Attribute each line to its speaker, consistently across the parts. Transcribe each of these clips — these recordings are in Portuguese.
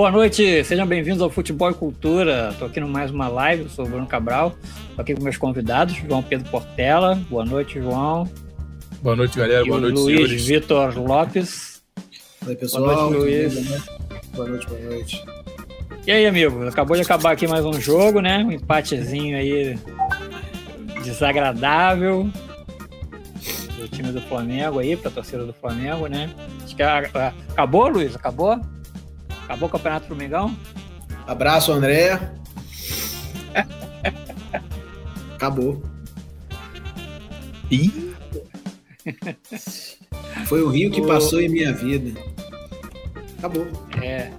Speaker 1: Boa noite, sejam bem-vindos ao Futebol e Cultura. Estou aqui no mais uma live, eu sou o Bruno Cabral. Estou aqui com meus convidados, João Pedro Portela. Boa noite, João.
Speaker 2: Boa noite, galera.
Speaker 1: E
Speaker 2: boa
Speaker 1: o
Speaker 2: noite,
Speaker 1: Luiz
Speaker 2: senhores.
Speaker 1: Vitor Lopes.
Speaker 3: Oi, pessoal.
Speaker 1: Boa noite, Luiz.
Speaker 3: Né? Boa noite, boa noite.
Speaker 1: E aí, amigo? Acabou de acabar aqui mais um jogo, né? Um empatezinho aí desagradável do time do Flamengo aí, pra torcida do Flamengo, né? Acho que a- a- acabou, Luiz? Acabou? Acabou o Campeonato do Mengão?
Speaker 3: Abraço, André. Acabou.
Speaker 2: Ih,
Speaker 3: Foi o rio que passou em minha vida. Acabou.
Speaker 1: É.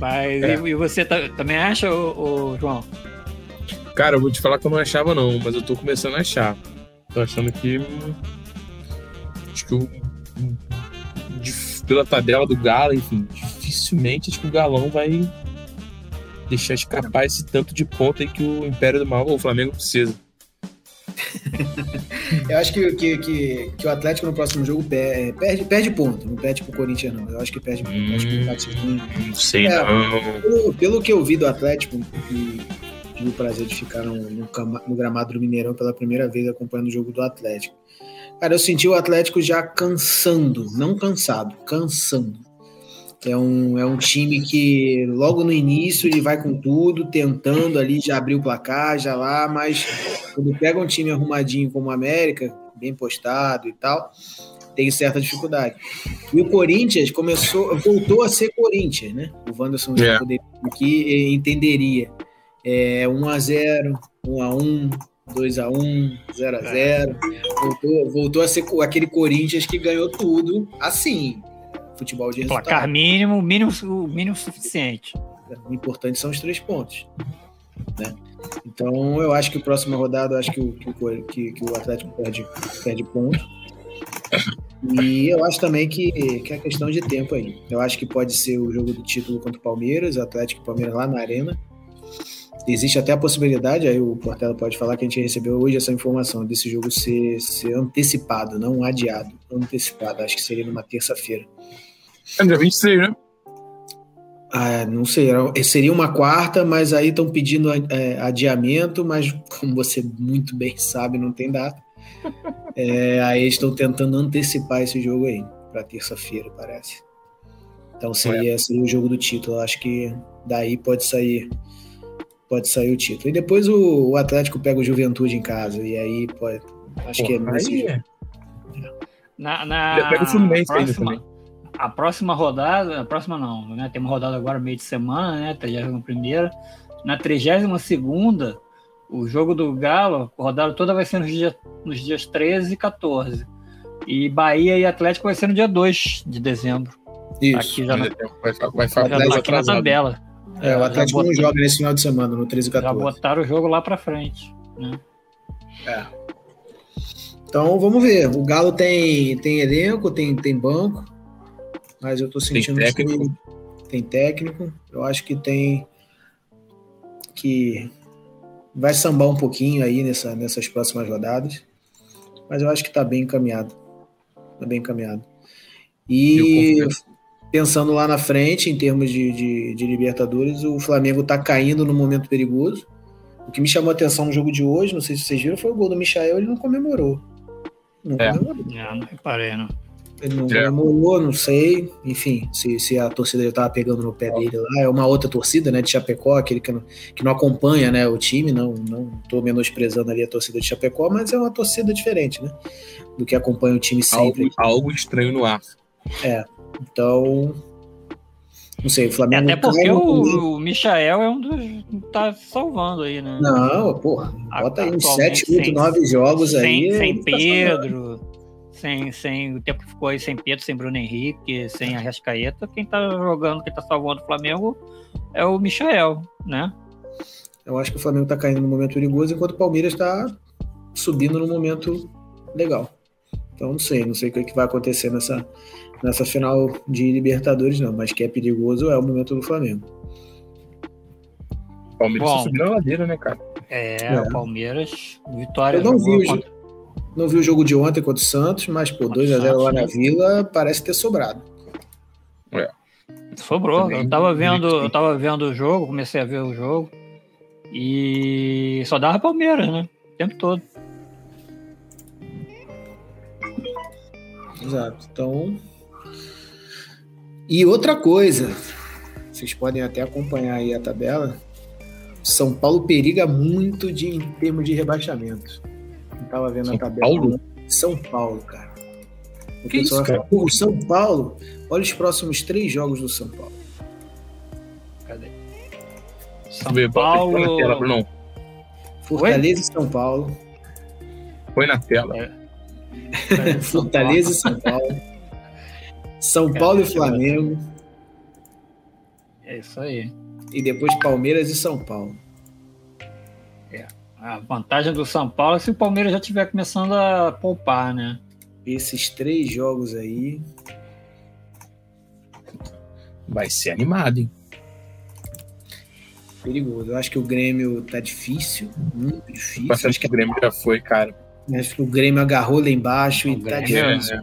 Speaker 1: Mas
Speaker 2: É.
Speaker 1: E, e você ta- também acha, ô, ô, João?
Speaker 2: cara, eu vou te falar que eu não achava, não, mas eu tô começando a achar. Tô achando que. Acho que o. dif- Pela tabela do Galo, enfim, dificilmente acho que o Galão vai deixar escapar esse tanto de ponto aí que o Império do Mal, ou o Flamengo precisa.
Speaker 3: Eu acho que, que, que, que o Atlético no próximo jogo pe- perde, perde ponto. Não perde pro Corinthians, não. Eu acho que perde ponto. Eu acho que o empatezinho-
Speaker 2: Não sei,
Speaker 3: É.
Speaker 2: não.
Speaker 3: Pelo, pelo que eu vi do Atlético, e tive o prazer de ficar no, no no gramado do Mineirão pela primeira vez acompanhando o jogo do Atlético. Cara, eu senti o Atlético já cansando, não cansado, cansando. É um, é um time que logo no início ele vai com tudo, tentando ali já abrir o placar, já lá, mas quando pega um time arrumadinho como o América, bem postado e tal, tem certa dificuldade. E o Corinthians começou, voltou a ser Corinthians, né? O Wanderson já
Speaker 2: É.
Speaker 3: poderia aqui entenderia. É 1x0, 1x1, 2x1, 0x0. Voltou, voltou a ser aquele Corinthians que ganhou tudo assim. Futebol de resultado.
Speaker 1: Placar mínimo, mínimo, o mínimo suficiente.
Speaker 3: O importante são os três pontos. Né? Então, eu acho que a próxima rodada, eu acho que o, o que- que o Atlético perde, perde ponto. E eu acho também que, que é questão de tempo aí. Eu acho que pode ser o jogo do título contra o Palmeiras, Atlético e Palmeiras lá na Arena. Existe até a possibilidade, aí o Portela pode falar que a gente recebeu hoje essa informação desse jogo ser, ser antecipado, não adiado. Antecipado, acho que seria numa terça-feira.
Speaker 2: É dia 26, né?
Speaker 3: Ah, não sei, era- seria uma quarta, mas aí estão pedindo é, adiamento, mas como você muito bem sabe, não tem data. É, aí eles estão tentando antecipar esse jogo aí, para terça-feira, parece. Então seria, seria o jogo do título. Acho que daí pode sair pode sair o título. E depois o, o Atlético pega o Juventude em casa, e aí pode. Acho que é
Speaker 2: Porra,
Speaker 3: nesse
Speaker 2: aí
Speaker 3: jogo.
Speaker 2: é.
Speaker 1: Na, na
Speaker 2: pega o Fluminense ainda
Speaker 1: próxima, a próxima rodada, a próxima não, né? Tem uma rodada agora meio de semana, né? 31 Na 32 o jogo do Galo, a rodada toda vai ser nos, dia, nos dias 13 e 14. E Bahia e Atlético vai ser no dia 2 de dezembro.
Speaker 3: Isso.
Speaker 1: Aqui já, na,
Speaker 2: tem- Vai, vai,
Speaker 1: já
Speaker 2: vai,
Speaker 1: tá
Speaker 2: vai
Speaker 1: aqui na tabela.
Speaker 3: É, o
Speaker 1: já
Speaker 3: Atlético não
Speaker 1: botaram-
Speaker 3: joga nesse final de semana, no 13 e
Speaker 1: Já
Speaker 3: 14.
Speaker 1: botaram o jogo lá pra frente. Né?
Speaker 3: Então vamos ver. O Galo tem, tem elenco, tem, tem banco, mas eu tô sentindo
Speaker 2: técnico.
Speaker 3: que tem técnico. Eu acho que tem que vai sambar um pouquinho aí nessa, nessas próximas rodadas, mas eu acho que tá bem encaminhado. Tá bem encaminhado. E pensando lá na frente, em termos de, de, de Libertadores, o Flamengo tá caindo num momento perigoso. O que me chamou a atenção no jogo de hoje, não sei se vocês viram, foi o gol do Michael, ele não comemorou. Não
Speaker 2: É.
Speaker 3: comemorou.
Speaker 1: Não, não reparei, não.
Speaker 3: Ele não
Speaker 2: É.
Speaker 3: comemorou, não sei. Enfim, se, se a torcida já tava pegando no pé dele lá. É uma outra torcida, né? De Chapecó, aquele que não, que não acompanha né, o time. Não, não tô menosprezando ali a torcida de Chapecó, mas é uma torcida diferente, né? Do que acompanha o time sempre.
Speaker 2: Algo, algo estranho no ar.
Speaker 3: Então. Não sei, o
Speaker 1: É,
Speaker 3: Flamengo.
Speaker 1: até porque o, o Michael é um dos que tá salvando aí, né?
Speaker 3: Não, porra. Bota aí uns
Speaker 1: Atualmente
Speaker 3: 7, 8,
Speaker 1: sem-
Speaker 3: 9 jogos
Speaker 1: sem,
Speaker 3: aí.
Speaker 1: sem
Speaker 3: tá.
Speaker 1: Pedro, sem, sem o tempo que ficou aí sem Pedro, sem Bruno Henrique, sem Arrascaeta, quem tá jogando, quem tá salvando o Flamengo é o Michael, né?
Speaker 3: Eu acho que o Flamengo tá caindo num momento perigoso, enquanto o Palmeiras tá subindo num momento legal. Então não sei, não sei o que, que vai acontecer nessa, nessa final de Libertadores, não, mas que é perigoso é o momento do Flamengo.
Speaker 2: O Palmeiras
Speaker 1: Bom.
Speaker 2: tá subindo a ladeira, né, cara?
Speaker 1: É,
Speaker 3: É.
Speaker 1: o Palmeiras, vitória.
Speaker 3: Eu não vi o
Speaker 1: contra-
Speaker 3: Não vi o jogo de ontem contra o Santos, mas pô,
Speaker 1: o
Speaker 3: 2x0 lá na
Speaker 1: né?
Speaker 3: Vila parece ter sobrado.
Speaker 1: Sobrou.
Speaker 2: Também
Speaker 1: Eu tava vendo, eu tava vendo o jogo, comecei a ver o jogo. E só dava Palmeiras, né? O tempo todo.
Speaker 3: Exato. Então. E outra coisa, vocês podem até acompanhar aí a tabela. São Paulo periga muito de, em termos de rebaixamento. Tava vendo
Speaker 2: São
Speaker 3: a tabela.
Speaker 2: Paulo?
Speaker 3: São Paulo, cara. O
Speaker 2: Que
Speaker 3: pessoal
Speaker 2: isso, cara?
Speaker 3: falar, "Pô, o São Paulo, olha os próximos três jogos do São Paulo.
Speaker 1: Cadê? São Paulo.
Speaker 2: na tela, Bruno.
Speaker 3: Fortaleza e São Paulo.
Speaker 2: Põe na tela.
Speaker 1: São
Speaker 3: Fortaleza e São Paulo. São Paulo e Flamengo.
Speaker 1: É isso aí.
Speaker 3: E depois Palmeiras e São Paulo.
Speaker 1: A vantagem do São Paulo é se o Palmeiras já estiver começando a poupar, né?
Speaker 3: Esses três jogos aí.
Speaker 2: Vai ser animado, hein?
Speaker 3: Perigoso. Eu acho que o Grêmio tá difícil, muito difícil.
Speaker 2: Bastante
Speaker 3: Acho
Speaker 2: que o Grêmio já foi, cara.
Speaker 3: acho que o Grêmio agarrou lá embaixo e
Speaker 1: O
Speaker 3: tá
Speaker 1: Grêmio,
Speaker 3: difícil.
Speaker 2: É,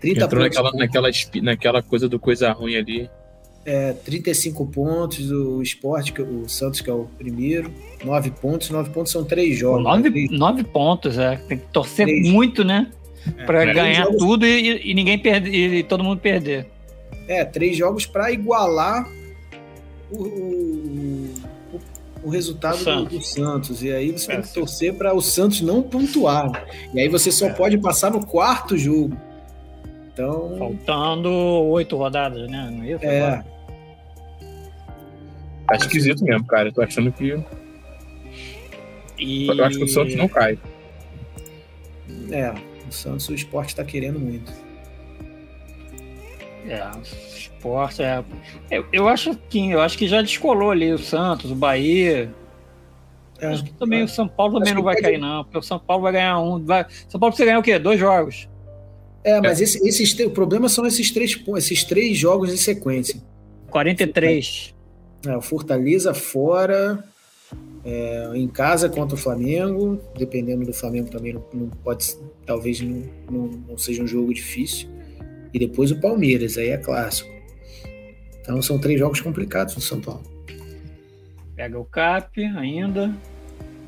Speaker 3: 30
Speaker 2: entrou naquela, naquela, naquela coisa do coisa ruim ali.
Speaker 3: É, 35 pontos, o Sport, que, é o Santos, que é o primeiro. 9 pontos, 9 pontos são três jogos.
Speaker 1: Nove,
Speaker 3: Três-
Speaker 1: nove pontos, é. Tem que torcer
Speaker 3: Três.
Speaker 1: muito, né? Pra
Speaker 2: É,
Speaker 1: ganhar
Speaker 3: jogos-
Speaker 1: tudo e, e ninguém perder, e todo mundo perder.
Speaker 3: É, três jogos para igualar o, o, o- o resultado
Speaker 1: O
Speaker 3: do-
Speaker 1: Santos.
Speaker 3: Do, Santos. E aí você
Speaker 1: É,
Speaker 3: tem que
Speaker 1: sim.
Speaker 3: torcer para o Santos não pontuar. E aí você só
Speaker 1: É.
Speaker 3: pode passar no quarto jogo. Então,
Speaker 1: Faltando oito rodadas, né? Não é isso?
Speaker 3: é,
Speaker 1: agora?
Speaker 2: Tá esquisito mesmo, cara. Eu tô achando que.
Speaker 1: E...
Speaker 2: Eu acho que o Santos não cai.
Speaker 3: é, o Santos, o esporte está querendo muito.
Speaker 1: É, o esporte é. Eu, eu acho que eu acho que já descolou ali o Santos, o Bahia.
Speaker 3: É,
Speaker 1: acho que também o São Paulo também
Speaker 3: Acho
Speaker 1: não vai
Speaker 3: pode-
Speaker 1: cair, não, porque o São Paulo vai ganhar um. Vai... São Paulo precisa ganhar o quê? Dois jogos.
Speaker 3: é, mas esse- esses, o problema são esses três, esses três jogos em sequência.
Speaker 1: 43.
Speaker 3: É, o Fortaleza fora, é, em casa contra o Flamengo, dependendo do Flamengo também não, não pode, talvez não, não, não seja um jogo difícil. E depois o Palmeiras, aí é clássico. Então são três jogos complicados no São Paulo.
Speaker 1: Pega o CAP ainda.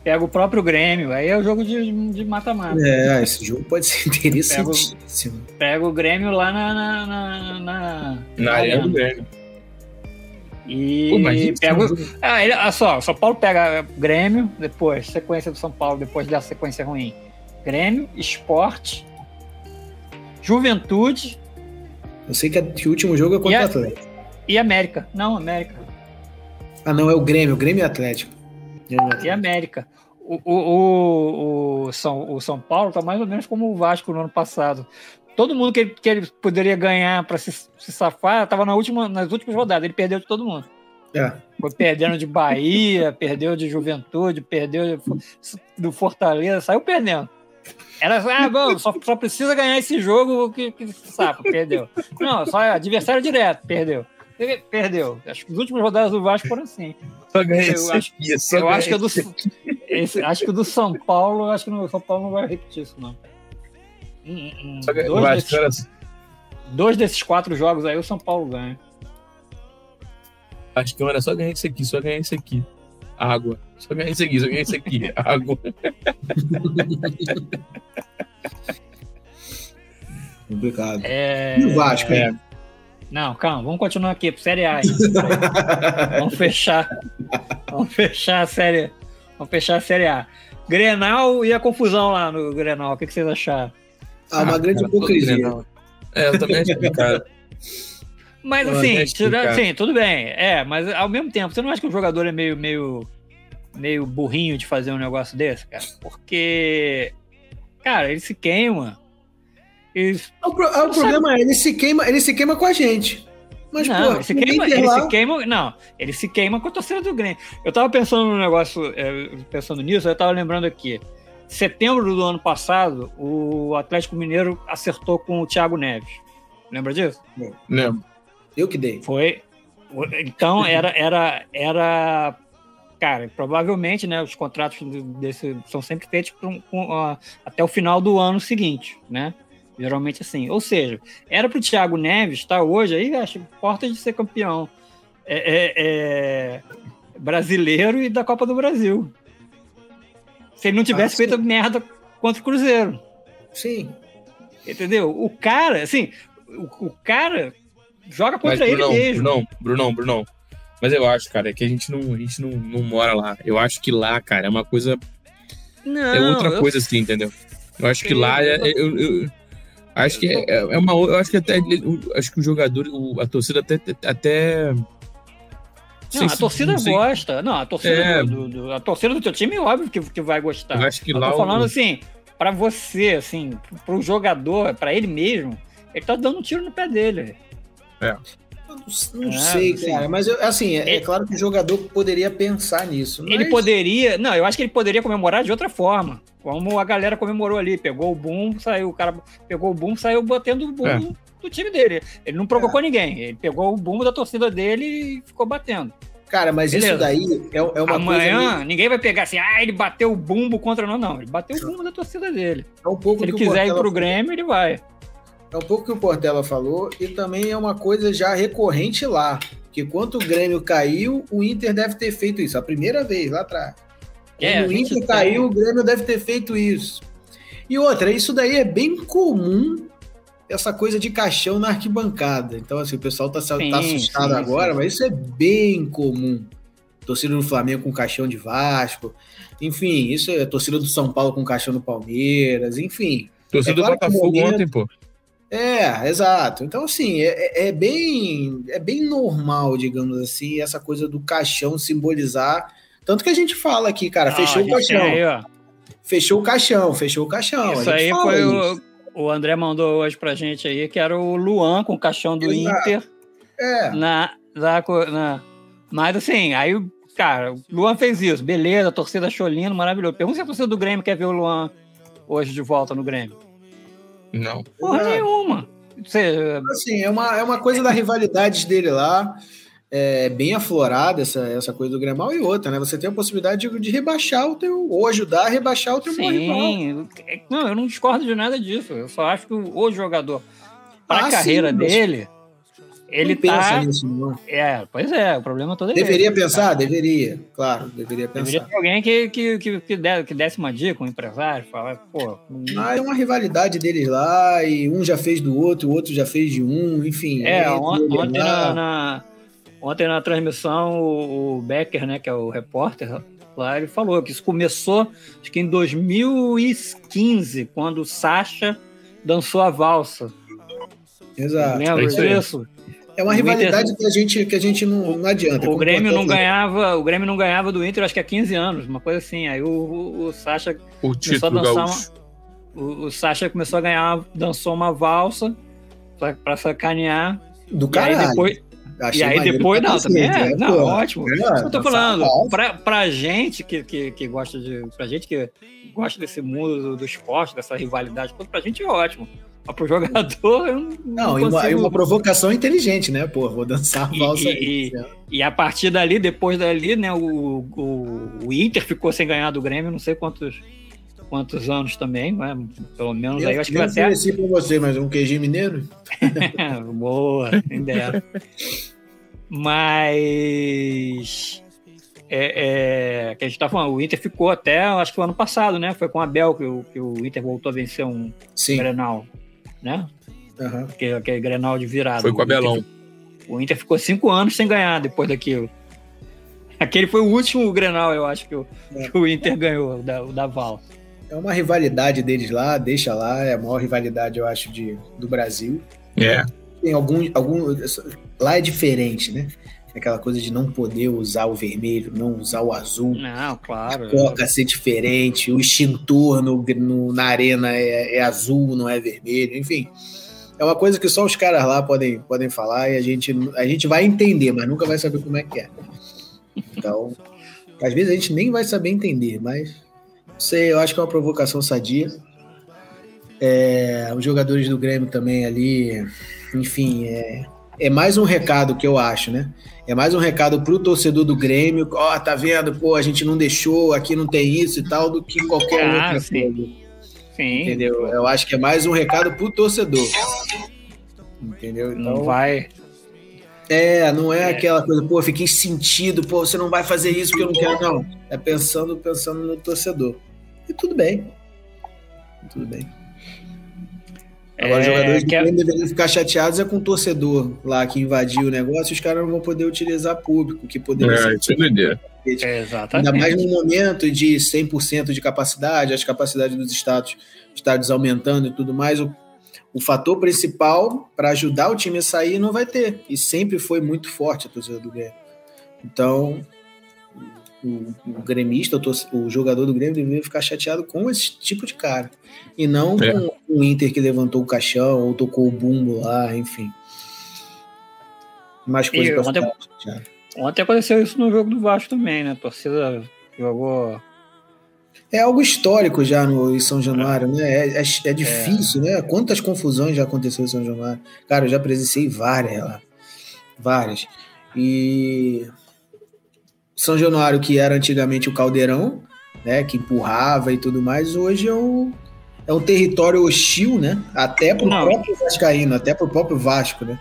Speaker 1: Pega o próprio Grêmio. Aí é o jogo de de mata-mata.
Speaker 3: É, esse jogo pode ser interessantíssimo.
Speaker 1: Pega o Grêmio lá na. na, na, na-
Speaker 2: Na arena do Grêmio.
Speaker 1: E
Speaker 2: Pô,
Speaker 1: pega
Speaker 2: um-
Speaker 1: Ah, ele, olha só, o São Paulo pega Grêmio, depois, sequência do São Paulo, depois dessa sequência ruim. Grêmio, Esporte, Juventude
Speaker 3: Eu sei que, a- que o último jogo é contra o Atlético.
Speaker 1: e América. Não, América.
Speaker 3: Ah, não, é o Grêmio, o Grêmio e Atlético. Grêmio e
Speaker 1: E
Speaker 3: Atlético.
Speaker 1: América. O, o, o, o São, o São Paulo tá mais ou menos como o Vasco no ano passado. Todo mundo que ele, que ele poderia ganhar para se, se safar estava na última, nas últimas rodadas. Ele perdeu de todo mundo.
Speaker 3: É,
Speaker 1: Foi perdendo de Bahia, perdeu de Juventude, perdeu de- do Fortaleza, saiu perdendo. Era ah, bom, só, só precisa ganhar esse jogo que, que sapo, perdeu. Não, só adversário direto, perdeu. Perdeu. Acho que as últimas rodadas do Vasco foram assim.
Speaker 2: Só ganha
Speaker 1: Eu
Speaker 2: esse
Speaker 1: acho-
Speaker 2: aqui,
Speaker 1: Eu acho que do,
Speaker 2: esse-
Speaker 1: acho que o do São Paulo, acho que o São Paulo não vai repetir isso, não.
Speaker 2: Eu
Speaker 1: Dois, desses, dois desses quatro jogos aí o São Paulo ganha.
Speaker 2: Acho que era só ganhar isso aqui, só ganhar isso aqui. Água. Só ganhar isso aqui, só ganhar isso aqui. Água.
Speaker 3: complicado.
Speaker 1: É...
Speaker 3: E o Vasco,
Speaker 2: É.
Speaker 3: hein?
Speaker 1: Não, calma, vamos continuar aqui pro Série A. vamos fechar. Vamos fechar a série. Vamos fechar a Série A. Grenal e a confusão lá no Grenal. O que, que vocês acharam?
Speaker 3: Ah, uma grande
Speaker 2: cara,
Speaker 3: hipocrisia.
Speaker 2: Grenal. É, eu também acho que, cara.
Speaker 1: Mas assim,
Speaker 2: cara-
Speaker 1: assim, tudo bem. É, mas ao mesmo tempo, você não acha que o jogador é meio, meio, meio burrinho de fazer um negócio desse, cara? Porque, cara, ele se queima. Ele,
Speaker 3: O, pro- o problema é, ele se queima, ele se queima com a gente. Mas,
Speaker 1: não,
Speaker 3: pô,
Speaker 1: ele se queima, ele
Speaker 3: lá-
Speaker 1: se queima. Não, ele se queima com a torcida do Grêmio. Eu tava pensando no negócio, é, pensando nisso, eu tava lembrando aqui. Setembro do ano passado, o Atlético Mineiro acertou com o Thiago Neves. Lembra disso?
Speaker 2: Lembro.
Speaker 3: Eu que dei.
Speaker 1: Foi. Então era, era, era. Cara, provavelmente, né? Os contratos desse são sempre feitos com, com, ah, até o final do ano seguinte, né? Geralmente assim. Ou seja, era para o Thiago Neves estar tá hoje aí, acho, porta de ser campeão é, é, é, brasileiro e da Copa do Brasil. Se ele não tivesse ah, feito merda contra o Cruzeiro.
Speaker 3: Sim.
Speaker 1: Entendeu? O cara, assim, o, o cara joga contra Mas, Brunão, ele mesmo.
Speaker 2: Brunão, Brunão, Brunão. Mas eu acho, cara, é que a gente não, a gente não, não mora lá. Eu acho que lá, cara, é uma coisa. Não, é outra eu... coisa assim, entendeu? Eu acho que lá é, eu, eu, acho que é, é, uma. Eu acho que até. acho que o jogador, o, a torcida até. até
Speaker 1: não, a torcida não gosta. Não, a torcida, é... do, do, a torcida do teu time, óbvio que, que vai gostar.
Speaker 2: Eu acho que
Speaker 1: eu
Speaker 2: lá.
Speaker 1: tô falando o... assim, para você, assim, pro jogador, para ele mesmo, ele tá dando um tiro no pé dele.
Speaker 2: É.
Speaker 3: Não, não é, sei, assim, cara, mas eu, assim, é, é, claro que o jogador poderia pensar nisso. Mas...
Speaker 1: Ele poderia, não, eu acho que ele poderia comemorar de outra forma, como a galera comemorou ali, pegou o boom, saiu, o cara pegou o boom, saiu batendo o boom é. Do time dele. Ele não provocou é. ninguém, ele pegou o boom da torcida dele e ficou batendo.
Speaker 3: Cara, mas Beleza. isso daí é, é uma
Speaker 1: Amanhã, coisa... ninguém vai pegar assim, ah, ele bateu o bumbo contra não, não. Ele bateu o bumbo da torcida dele. É um pouco Se ele quiser ir pro Grêmio, ele vai.
Speaker 3: É um pouco que o Portela falou e também é uma coisa já recorrente lá. Que quando o Grêmio caiu, o Inter deve ter feito isso. A primeira vez, lá atrás. É, quando o Inter caiu, o Grêmio deve ter feito isso. E outra, isso daí é bem comum essa coisa de caixão na arquibancada. Então, assim, o pessoal tá, sim, tá assustado sim, agora, sim. mas isso é bem comum. Torcida do Flamengo com caixão de Vasco. Enfim, isso é torcida do São Paulo com caixão do Palmeiras, enfim.
Speaker 2: Torcida é claro do Botafogo momento... ontem, pô.
Speaker 3: É, exato. Então, assim, é, é, é, bem, é bem normal, digamos assim, essa coisa do caixão simbolizar. Tanto que a gente fala aqui, cara, ah, fechou o caixão. Aí, fechou o caixão, fechou o caixão.
Speaker 1: Isso aí foi isso. o, o André mandou hoje pra gente aí, que era o Luan com o caixão do exato. Inter.
Speaker 3: É.
Speaker 1: Na, na, na, mas assim, aí, cara, o Luan fez isso, beleza, a torcida achou lindo, maravilhoso. Pergunta se a torcida do Grêmio quer ver o Luan hoje de volta no Grêmio.
Speaker 2: Não.
Speaker 1: Porra nenhuma.
Speaker 3: Você... Assim, é uma, é uma coisa da rivalidade dele lá. É bem aflorada essa, essa coisa do Gremal e outra, né? Você tem a possibilidade de, de rebaixar o teu, ou ajudar a rebaixar o teu
Speaker 1: Sim. rival. Não, eu não discordo de nada disso. Eu só acho que o, jogador, para ah, a carreira sim, dele, ele não tá. Nisso, não. É, pois é, o problema todo é
Speaker 3: Deveria esse, pensar? Tá? Deveria, claro, deveria pensar. Deveria
Speaker 1: ter alguém que, que, que, que, desse, que desse uma dica, um empresário, falar, pô.
Speaker 3: Ah, é uma rivalidade deles lá, e um já fez do outro, o outro já fez de um, enfim.
Speaker 1: É, on, ontem, na, na, ontem na transmissão, o, o Becker, né, que é o repórter lá, ele falou que isso começou, acho que em 2015, quando o Sasha dançou a valsa.
Speaker 3: Exato.
Speaker 1: Lembra é disso?
Speaker 3: É uma rivalidade Inter... que a gente, que a gente não, não adianta.
Speaker 1: O Grêmio não ganhava, o Grêmio não ganhava do Inter, acho que há 15 anos, uma coisa assim. Aí o, o, o Sacha
Speaker 2: o começou a dançar
Speaker 1: uma, o, o Sacha começou a ganhar, dançou uma valsa para sacanear.
Speaker 3: Do caralho.
Speaker 1: E aí depois, e aí depois, não, também é, é não, pô, ótimo. É, eu tô falando, pra, pra gente que, que, que gosta de. Pra gente que gosta desse mundo do, do esporte, dessa rivalidade, pra gente é ótimo. Mas pro jogador, eu não.
Speaker 3: Não, e uma, uma, provocação inteligente, né? Pô, vou dançar a valsa
Speaker 1: e. E, e, a partir dali, depois dali, né, o, o, o, Inter ficou sem ganhar do Grêmio, não sei quantos, quantos anos também, né? Pelo menos eu, aí, eu acho que eu até.
Speaker 3: Eu com você, mas um queijinho mineiro?
Speaker 1: Boa, nem dera. mas. É, é, que a gente tá falando, o Inter ficou até, acho que o ano passado, né? Foi com a Bel que o, que o Inter voltou a vencer um Sim. Grenal né? Uhum. Aquele, aquele Grenal de virada.
Speaker 2: Foi com o Abelão. Inter,
Speaker 1: o Inter ficou cinco anos sem ganhar depois daquilo. Aquele foi o último Grenal, eu acho, que o, é. que o Inter ganhou, o da, o da Val.
Speaker 3: É uma rivalidade deles lá, deixa lá, é a maior rivalidade, eu acho, de, do Brasil.
Speaker 2: É.
Speaker 3: Tem algum, algum. Lá é diferente, né? aquela coisa de não poder usar o vermelho, não usar o azul.
Speaker 1: Não, claro.
Speaker 3: A coca ser diferente, o extintor no, no na arena é, é, azul, não é vermelho, enfim. É uma coisa que só os caras lá podem, podem falar e a gente, a gente vai entender, mas nunca vai saber como é que é. Então, às vezes a gente nem vai saber entender, mas não sei, eu acho que é uma provocação sadia. É, os jogadores do Grêmio também ali, enfim, é, é mais um recado que eu acho, né? É mais um recado pro torcedor do Grêmio, ó, oh, tá vendo, pô, a gente não deixou, aqui não tem isso e tal, do que qualquer ah, outra sim. coisa.
Speaker 1: Sim.
Speaker 3: Entendeu? Eu acho que é mais um recado pro torcedor. Entendeu? Então,
Speaker 1: Não vai.
Speaker 3: É, não é, aquela coisa, pô, fiquei sentido, pô, você não vai fazer isso porque eu não quero, não. É pensando, pensando no torcedor. E tudo bem. Tudo bem. Agora, os
Speaker 1: É,
Speaker 3: jogadores
Speaker 1: que-
Speaker 3: que deveriam ficar chateados é com o torcedor lá que invadiu o negócio, os caras não vão poder utilizar público, que poderia
Speaker 2: É,
Speaker 3: ser
Speaker 2: isso é.
Speaker 1: É, Exatamente.
Speaker 3: Ainda mais no momento de 100% de capacidade, as capacidades dos estados, estádios aumentando e tudo mais, o, o fator principal para ajudar o time a sair não vai ter. E sempre foi muito forte a torcida do Grêmio. Então, o, o gremista, o, o jogador do Grêmio deveria ficar chateado com esse tipo de cara. E não
Speaker 2: É.
Speaker 3: com o Inter que levantou o caixão ou tocou o bumbo lá, enfim. Mais coisa
Speaker 1: E
Speaker 3: pra
Speaker 1: ontem-
Speaker 3: ficar.
Speaker 1: Ontem aconteceu isso no jogo do Vasco também, né? A torcida jogou.
Speaker 3: É algo histórico já no em São Januário, né? É, é, é difícil, né? Quantas confusões já aconteceu em São Januário? Cara, eu já presenciei várias lá. Várias. E São Januário, que era antigamente o caldeirão, né? Que empurrava e tudo mais, hoje é um, é um território hostil, né? Até pro
Speaker 1: Não.
Speaker 3: próprio Vascaíno, até pro próprio Vasco, né?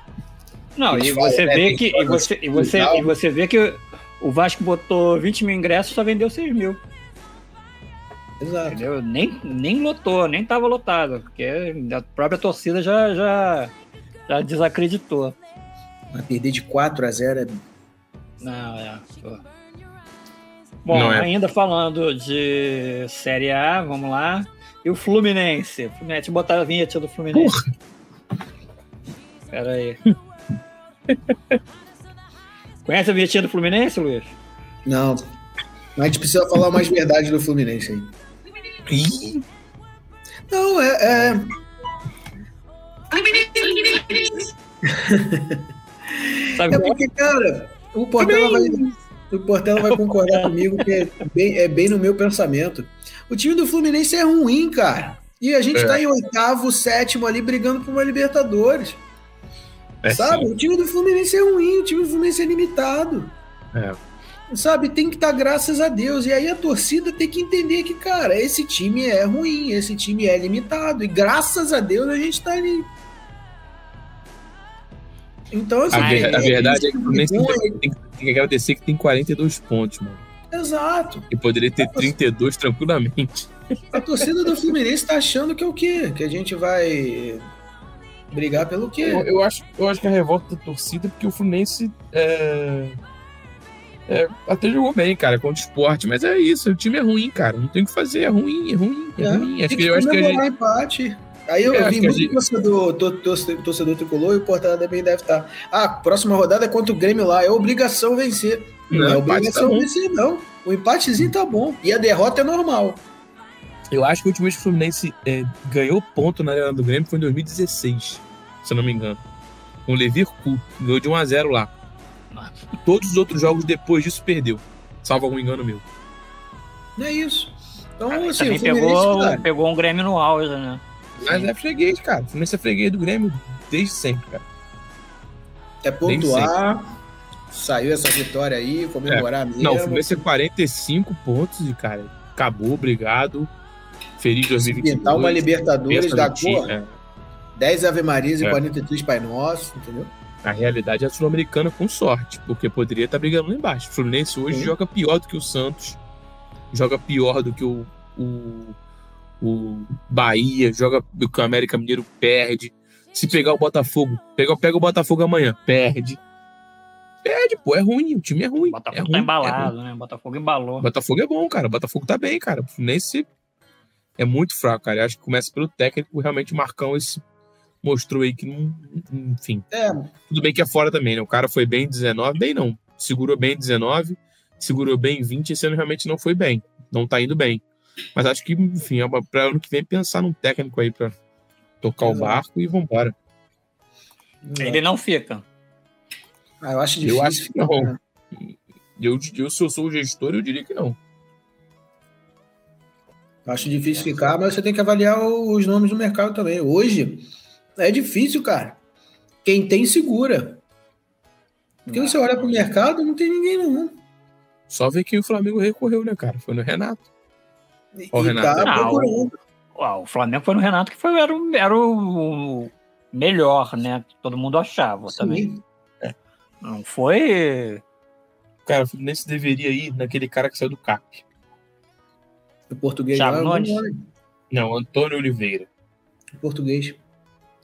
Speaker 1: Não, e você
Speaker 3: né,
Speaker 1: vê
Speaker 3: tem
Speaker 1: que. E você, e, você, e você vê que o Vasco botou 20 mil ingressos só vendeu 6 mil.
Speaker 3: Exato.
Speaker 1: Entendeu? Nem, nem lotou, nem tava lotado. Porque a própria torcida já, já, já desacreditou.
Speaker 3: Mas perder de 4 a 0 é
Speaker 1: Não, é. Bom,
Speaker 2: é.
Speaker 1: ainda falando de Série A, vamos lá. E o Fluminense? Fluminense, deixa eu botar a vinheta do Fluminense. Pera aí. Conhece a vinhetinha do Fluminense, Luiz?
Speaker 3: Não. Mas a gente precisa falar mais verdade do Fluminense aí.
Speaker 2: Ih,
Speaker 3: Não, é. é...
Speaker 1: Sabe
Speaker 3: É
Speaker 1: é?
Speaker 3: porque, cara, o Portela vai, o Portela vai concordar comigo que é bem, é bem no meu pensamento. O time do Fluminense é ruim, cara. E a gente
Speaker 2: É.
Speaker 3: tá em oitavo, sétimo ali, brigando por uma Libertadores.
Speaker 2: é
Speaker 3: sabe?
Speaker 2: sim.
Speaker 3: O time do Fluminense é ruim, o time do Fluminense é limitado.
Speaker 2: É.
Speaker 3: Sabe? Tem que estar graças a Deus. E aí a torcida tem que entender que, cara, esse time é ruim, esse time é limitado. E graças a Deus a gente tá ali. Então, assim,
Speaker 2: A, ver- a
Speaker 3: é-
Speaker 2: verdade é que o Fluminense tem, que- tem que- tem que agradecer que tem 42 pontos, mano.
Speaker 3: Exato.
Speaker 2: E poderia ter 32 tranquilamente.
Speaker 3: A torcida do Fluminense tá achando que é o quê? Que a gente vai brigar pelo quê?
Speaker 2: Eu, eu acho, eu acho que a revolta da torcida, porque o Fluminense é, é, até jogou bem, cara, contra o esporte, mas é isso, o time é ruim, cara. Não tem o que fazer, é ruim, é ruim, é,
Speaker 3: É,
Speaker 2: ruim. Acho
Speaker 3: Tem
Speaker 2: que, eu acho que a gente.
Speaker 3: empate. Aí eu,
Speaker 2: É,
Speaker 3: vi muito
Speaker 2: gente-
Speaker 3: torcedor, tor- torcedor, torcedor tricolor e o Portela também deve estar. Ah, próxima rodada é contra o Grêmio lá, é obrigação vencer. Não,
Speaker 2: Não,
Speaker 3: é
Speaker 2: empate
Speaker 3: obrigação
Speaker 2: tá
Speaker 3: vencer, não. O empatezinho tá bom. E a derrota é normal.
Speaker 2: Eu acho que a última vez que o Fluminense é, ganhou ponto na Arena do Grêmio foi em 2016, se eu não me engano. Com o Levir Cu, ganhou de 1x0 lá. Todos os outros jogos depois disso perdeu. Salvo algum engano meu.
Speaker 3: Não é isso. Então,
Speaker 1: Também
Speaker 3: assim, o Fluminense,
Speaker 1: pegou,
Speaker 3: cara,
Speaker 1: pegou um Grêmio no auge, né?
Speaker 2: Mas é freguês, cara. O Fluminense é freguês do Grêmio desde sempre, cara.
Speaker 3: é pontuar. Saiu essa vitória aí, comemorar mesmo.
Speaker 2: Não, o Fluminense é 45 pontos e, cara, acabou, obrigado. Feliz 2022.
Speaker 3: Pintar uma Libertadores da cor.
Speaker 2: é.
Speaker 3: 10 Ave Marias e
Speaker 2: É.
Speaker 3: 43 Pai Nosso, entendeu?
Speaker 2: A realidade é a sul-americana com sorte, porque poderia estar brigando lá embaixo. O Fluminense hoje
Speaker 3: Sim.
Speaker 2: joga pior do que o Santos, joga pior do que o, o, o Bahia, joga que o América Mineiro perde. Se pegar o Botafogo, pega, pega o Botafogo amanhã, perde. Perde, pô, é ruim, o time é ruim.
Speaker 1: O Botafogo
Speaker 2: é ruim,
Speaker 1: tá
Speaker 2: é
Speaker 1: embalado, né? O Botafogo embalou.
Speaker 2: O Botafogo é bom, cara. O Botafogo tá bem, cara. O Fluminense é muito fraco, cara. Eu acho que começa pelo técnico. Realmente o Marcão esse mostrou aí que não. Enfim.
Speaker 3: É,
Speaker 2: Tudo bem que é fora também, né? O cara foi bem em 19, bem não. Segurou bem em 19, segurou bem em 20. Esse ano realmente não foi bem. Não tá indo bem. Mas acho que, enfim, é pra ano que vem pensar num técnico aí pra tocar o
Speaker 3: Exato.
Speaker 2: barco e vambora.
Speaker 1: Ele não fica.
Speaker 3: Ah, eu acho difícil.
Speaker 2: Eu acho que não. Eu, eu, se eu sou o gestor, eu diria que não.
Speaker 3: Acho difícil ficar, mas você tem que avaliar o- os nomes do mercado também. Hoje é difícil, cara. Quem tem, segura. Porque você olha pro mercado, não tem ninguém, não.
Speaker 2: Só ver que o Flamengo recorreu, né, cara? Foi no Renato.
Speaker 3: E, e
Speaker 2: Renato.
Speaker 3: tá
Speaker 1: Ah,
Speaker 3: procurando.
Speaker 1: O o Flamengo foi no Renato que foi, era, o, era o melhor, né? Todo mundo achava Sim. também. É. Não foi.
Speaker 2: Cara, o Fluminense deveria ir naquele cara que saiu do CAP.
Speaker 3: O português
Speaker 1: Thiago
Speaker 3: lá,
Speaker 1: Nunes?
Speaker 2: Não, Antônio Oliveira.
Speaker 3: O português.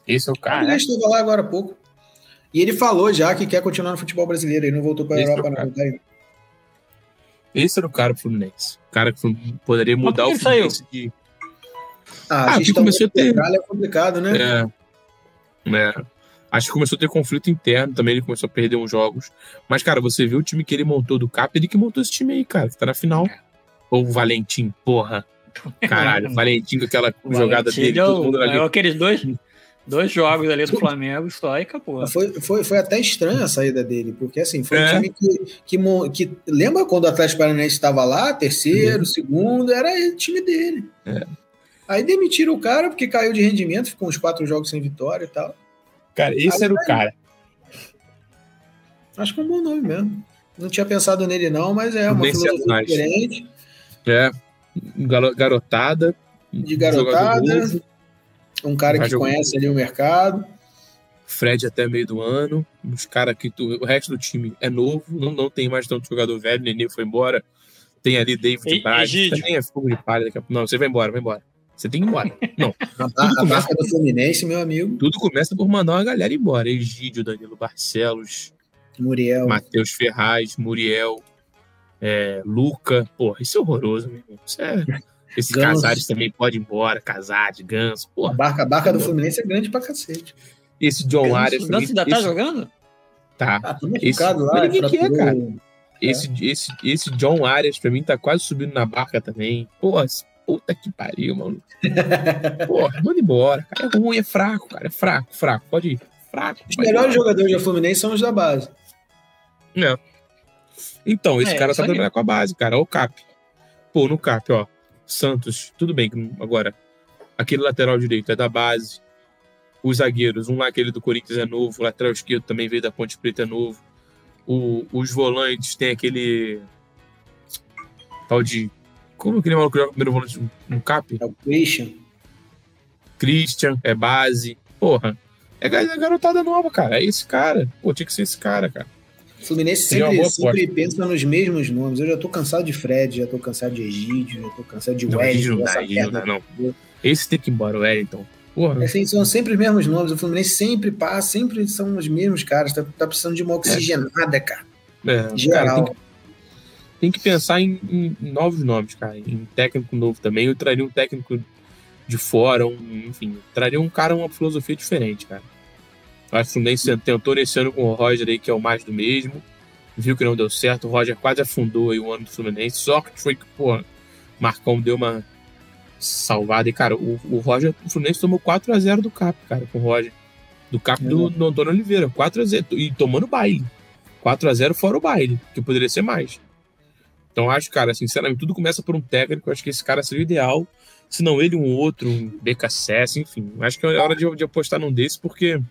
Speaker 2: Esse é o cara.
Speaker 3: O estava lá agora há pouco. E ele falou já que quer continuar no futebol brasileiro. Ele não voltou para a Europa, não. Tá
Speaker 2: Esse era o cara pro Fluminense. O cara que poderia mudar o
Speaker 1: Fluminense saiu?
Speaker 3: de. Ah, ah que começou a ter. É complicado, né?
Speaker 2: É. é. Acho que começou a ter conflito interno também, ele começou a perder uns jogos. Mas, cara, você viu o time que ele montou do Cap, ele que montou esse time aí, cara, que tá na final. É. Ou o Valentim, porra. Caralho, Valentim com aquela Valentim jogada dele.
Speaker 1: Todo mundo ali. aqueles dois, dois jogos ali do Flamengo só e acabou.
Speaker 3: Foi, foi, foi até estranha a saída dele, porque assim, foi é. um time que, que, que, Lembra quando o Atlético Paranaense estava lá, terceiro, uhum. segundo, era o time dele.
Speaker 2: É.
Speaker 3: Aí demitiram o cara porque caiu de rendimento, ficou uns quatro jogos sem vitória e tal.
Speaker 2: Cara, esse Aí, era o cara.
Speaker 3: Acho que é um bom nome mesmo. Não tinha pensado nele, não, mas é uma filosofia diferente.
Speaker 2: É, garotada.
Speaker 3: De garotada. Um cara que conhece ali o mercado.
Speaker 2: Fred até meio do ano. Os caras que tu, o resto do time é novo, não, não tem mais tanto jogador velho. Nenê foi embora. Tem ali David Braz. Também é fogo de palha. Não, você vai embora, vai embora. Você tem que ir embora. Não.
Speaker 3: a, a marca do Fluminense, meu amigo.
Speaker 2: Tudo começa por mandar uma galera embora. Egídio, Danilo Barcelos,
Speaker 3: Muriel,
Speaker 2: Matheus Ferraz, Muriel, é, Luca. Porra, isso é horroroso, meu irmão. Isso é. Esses Ganso. Casares também podem ir embora, Casares, Ganso. Porra.
Speaker 3: A barca, a barca do Fluminense é grande pra cacete.
Speaker 2: Esse John Arias.
Speaker 1: O Ganso ainda tá jogando?
Speaker 2: Tá. Ah, esse, lá, ninguém quer, cara. É. Esse, esse, esse John Arias, pra mim, tá quase subindo na barca também. Porra, puta que pariu, mano. Porra, manda embora. Cara, é ruim, é fraco, cara. É fraco, fraco. Pode ir. Fraco.
Speaker 3: Os melhores jogadores da Fluminense são os da base.
Speaker 2: É. Então, esse é, cara tá trabalhando com a base, cara. Olha o Cap. Pô, no Cap, ó. Santos, tudo bem. Agora, aquele lateral direito é da base. Os zagueiros, um lá, aquele do Corinthians é novo. O lateral esquerdo também veio da Ponte Preta é novo. O, os volantes tem aquele tal de como aquele maluco joga primeiro volante no cap?
Speaker 3: É o Christian.
Speaker 2: Christian, é base. Porra. É garotada nova, cara. É esse cara. Pô, tinha que ser esse cara, cara.
Speaker 3: O Fluminense sempre, sempre pensa nos mesmos nomes. Eu já tô cansado de Fred, já tô cansado de Egídio, já tô cansado de Wellington. Não,
Speaker 2: não, dá, não. Esse tem que ir embora, o Wellington. Porra.
Speaker 3: Assim, são sempre os mesmos nomes. O Fluminense sempre passa, sempre são os mesmos caras. Tá, tá precisando de uma oxigenada, cara.
Speaker 2: É, Geral. Cara, tem que tem que pensar em, em, novos nomes, cara. Em técnico novo também. Eu traria um técnico de fora, um, enfim, traria um cara uma filosofia diferente, cara. Acho que o Fluminense tentou nesse ano com o Roger aí, que é o mais do mesmo. Viu que não deu certo. O Roger quase afundou aí o ano do Fluminense. Sorte foi que, pô, Marcão deu uma salvada. E, cara, o, o Roger, o Fluminense tomou 4x0 do Cap, cara, com o Roger. Do Cap é. do, do Antônio Oliveira. 4x0. E tomando baile. 4x0 fora o baile, que poderia ser mais. Então acho, cara, sinceramente, tudo começa por um técnico. Acho que esse cara seria o ideal. Se não ele, um outro, um BKSS, enfim. Acho que é hora de, de apostar num desse, porque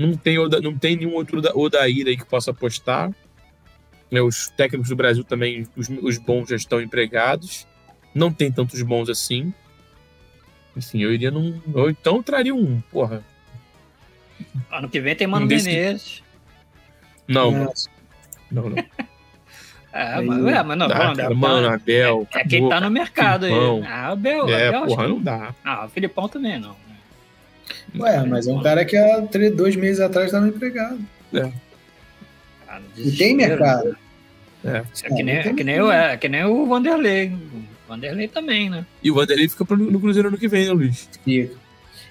Speaker 2: não tem, não tem nenhum outro Odair aí que possa apostar. É, os técnicos do Brasil também, os, os bons já estão empregados. Não tem tantos bons assim. Enfim, eu iria num. Ou então traria um, porra.
Speaker 1: Ano que vem tem Mano um Menezes. Que...
Speaker 2: Não, não, não. não.
Speaker 1: É, mas, é, mas não,
Speaker 2: dá,
Speaker 1: cara,
Speaker 2: Abel, mano, Abel.
Speaker 1: É, é quem tá no mercado Filipão. aí. Ah, Abel,
Speaker 2: é,
Speaker 1: Abel
Speaker 2: porra, não dá.
Speaker 1: Ah, o Filipão também não.
Speaker 3: Ué, mas é um cara que há três, dois meses atrás estava empregado.
Speaker 2: É.
Speaker 3: Ah, e tem mercado.
Speaker 1: É. É que, nem, é, que nem o, é que nem o Vanderlei. O Vanderlei também, né?
Speaker 2: E o Vanderlei fica no Cruzeiro ano que vem, né, Luiz?
Speaker 3: Fica.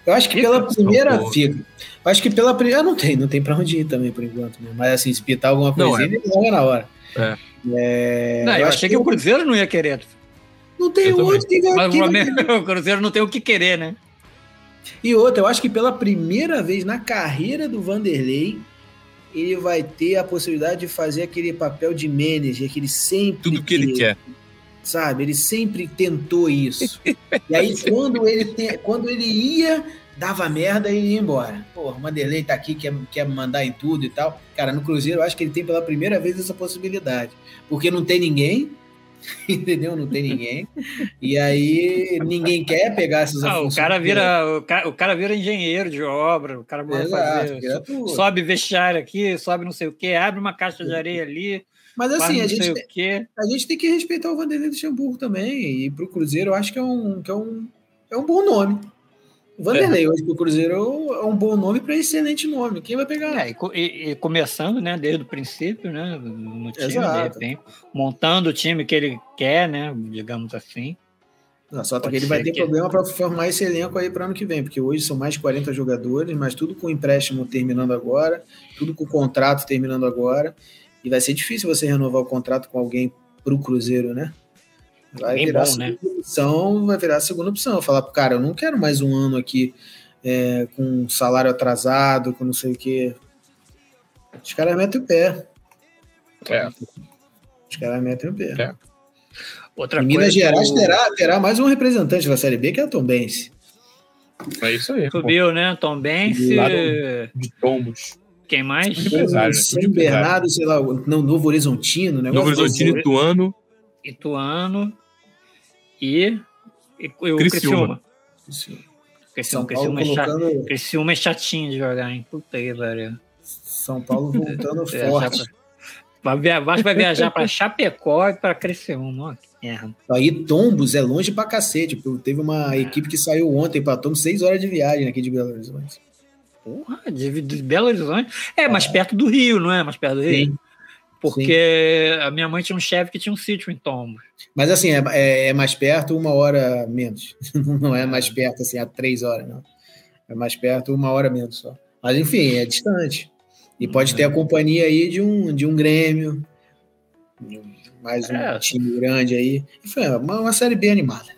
Speaker 3: Eu acho que fica, pela primeira. Fica. Eu acho que pela primeira. Não tem, não tem pra onde ir também por enquanto. Né? Mas assim, se pitar alguma coisinha, é. ele joga na hora.
Speaker 2: É.
Speaker 1: É, não, eu, eu achei que, que o Cruzeiro não ia querer.
Speaker 3: Não tem outro que
Speaker 1: Mas o Cruzeiro não tem o que querer, né?
Speaker 3: E outra, eu acho que pela primeira vez na carreira do Vanderlei, ele vai ter a possibilidade de fazer aquele papel de manager que ele sempre.
Speaker 2: Tudo que ele quer.
Speaker 3: Sabe? Ele sempre tentou isso. e aí, quando ele, te, quando ele ia dava merda e ia embora. Pô, o Manderley tá aqui, quer, quer mandar em tudo e tal. Cara, no Cruzeiro eu acho que ele tem pela primeira vez essa possibilidade. Porque não tem ninguém, entendeu? Não tem ninguém. E aí ninguém quer pegar essas
Speaker 1: ah, o cara vira o cara, o cara vira engenheiro de obra, o cara fazer, sobe vestiário aqui, sobe não sei o que, abre uma caixa de areia ali.
Speaker 3: Mas assim, a gente, tem, a gente tem que respeitar o Vanderlei Luxemburgo também. E para o Cruzeiro, eu acho que é um, que é um, é um bom nome. Vanderlei, é. hoje o Cruzeiro é um bom nome para excelente nome. Quem vai pegar?
Speaker 1: É, e, e, começando, né, desde o princípio, né, no time, Exato. de repente, montando o time que ele quer, né, digamos assim.
Speaker 3: Não, só que ele vai ter que... problema para formar esse elenco aí para ano que vem, porque hoje são mais de 40 jogadores, mas tudo com empréstimo terminando agora, tudo com contrato terminando agora, e vai ser difícil você renovar o contrato com alguém para o Cruzeiro, né? Vai Bem virar bom, né? opção, vai virar a segunda opção. Falar pro cara, eu não quero mais um ano aqui é, com salário atrasado, com não sei o quê. Os caras metem o pé.
Speaker 2: É.
Speaker 3: Os caras metem o pé.
Speaker 2: É.
Speaker 3: Outra Minas Gerais terá, terá mais um representante da Série B, que é o Tom Bense.
Speaker 2: É isso aí.
Speaker 1: Subiu, pô. né? Tom Bense.
Speaker 2: De tombos.
Speaker 1: Quem mais?
Speaker 3: São Bernardo, sei lá, não, Novo Horizontino, né?
Speaker 2: Novo Horizontino, Ituano.
Speaker 1: Ituano e, e, e o Criciúma. Criciúma. Criciúma, Criciúma, é colocando... Criciúma é chatinho de jogar, hein? Puta aí, velho.
Speaker 3: São Paulo voltando forte.
Speaker 1: Vai, vai viajar para Chapecó e para Criciúma. que merda.
Speaker 3: Aí Tombos é longe pra cacete. Teve uma é. equipe que saiu ontem para Tombos, seis horas de viagem aqui de Belo Horizonte.
Speaker 1: Porra, de, de Belo Horizonte. É, mais é. perto do Rio, não é? Mais perto do Rio. Sim. Porque Sim. a minha mãe tinha um chefe que tinha um sítio em Tombos.
Speaker 3: Mas assim, é, é, é, mais perto, uma hora menos. Não é mais perto, assim, a três horas, não. É mais perto, uma hora menos só. Mas enfim, é distante. E pode ter a companhia aí de um, de um Grêmio, mais um é. time grande aí. Enfim, é uma, uma série B animada.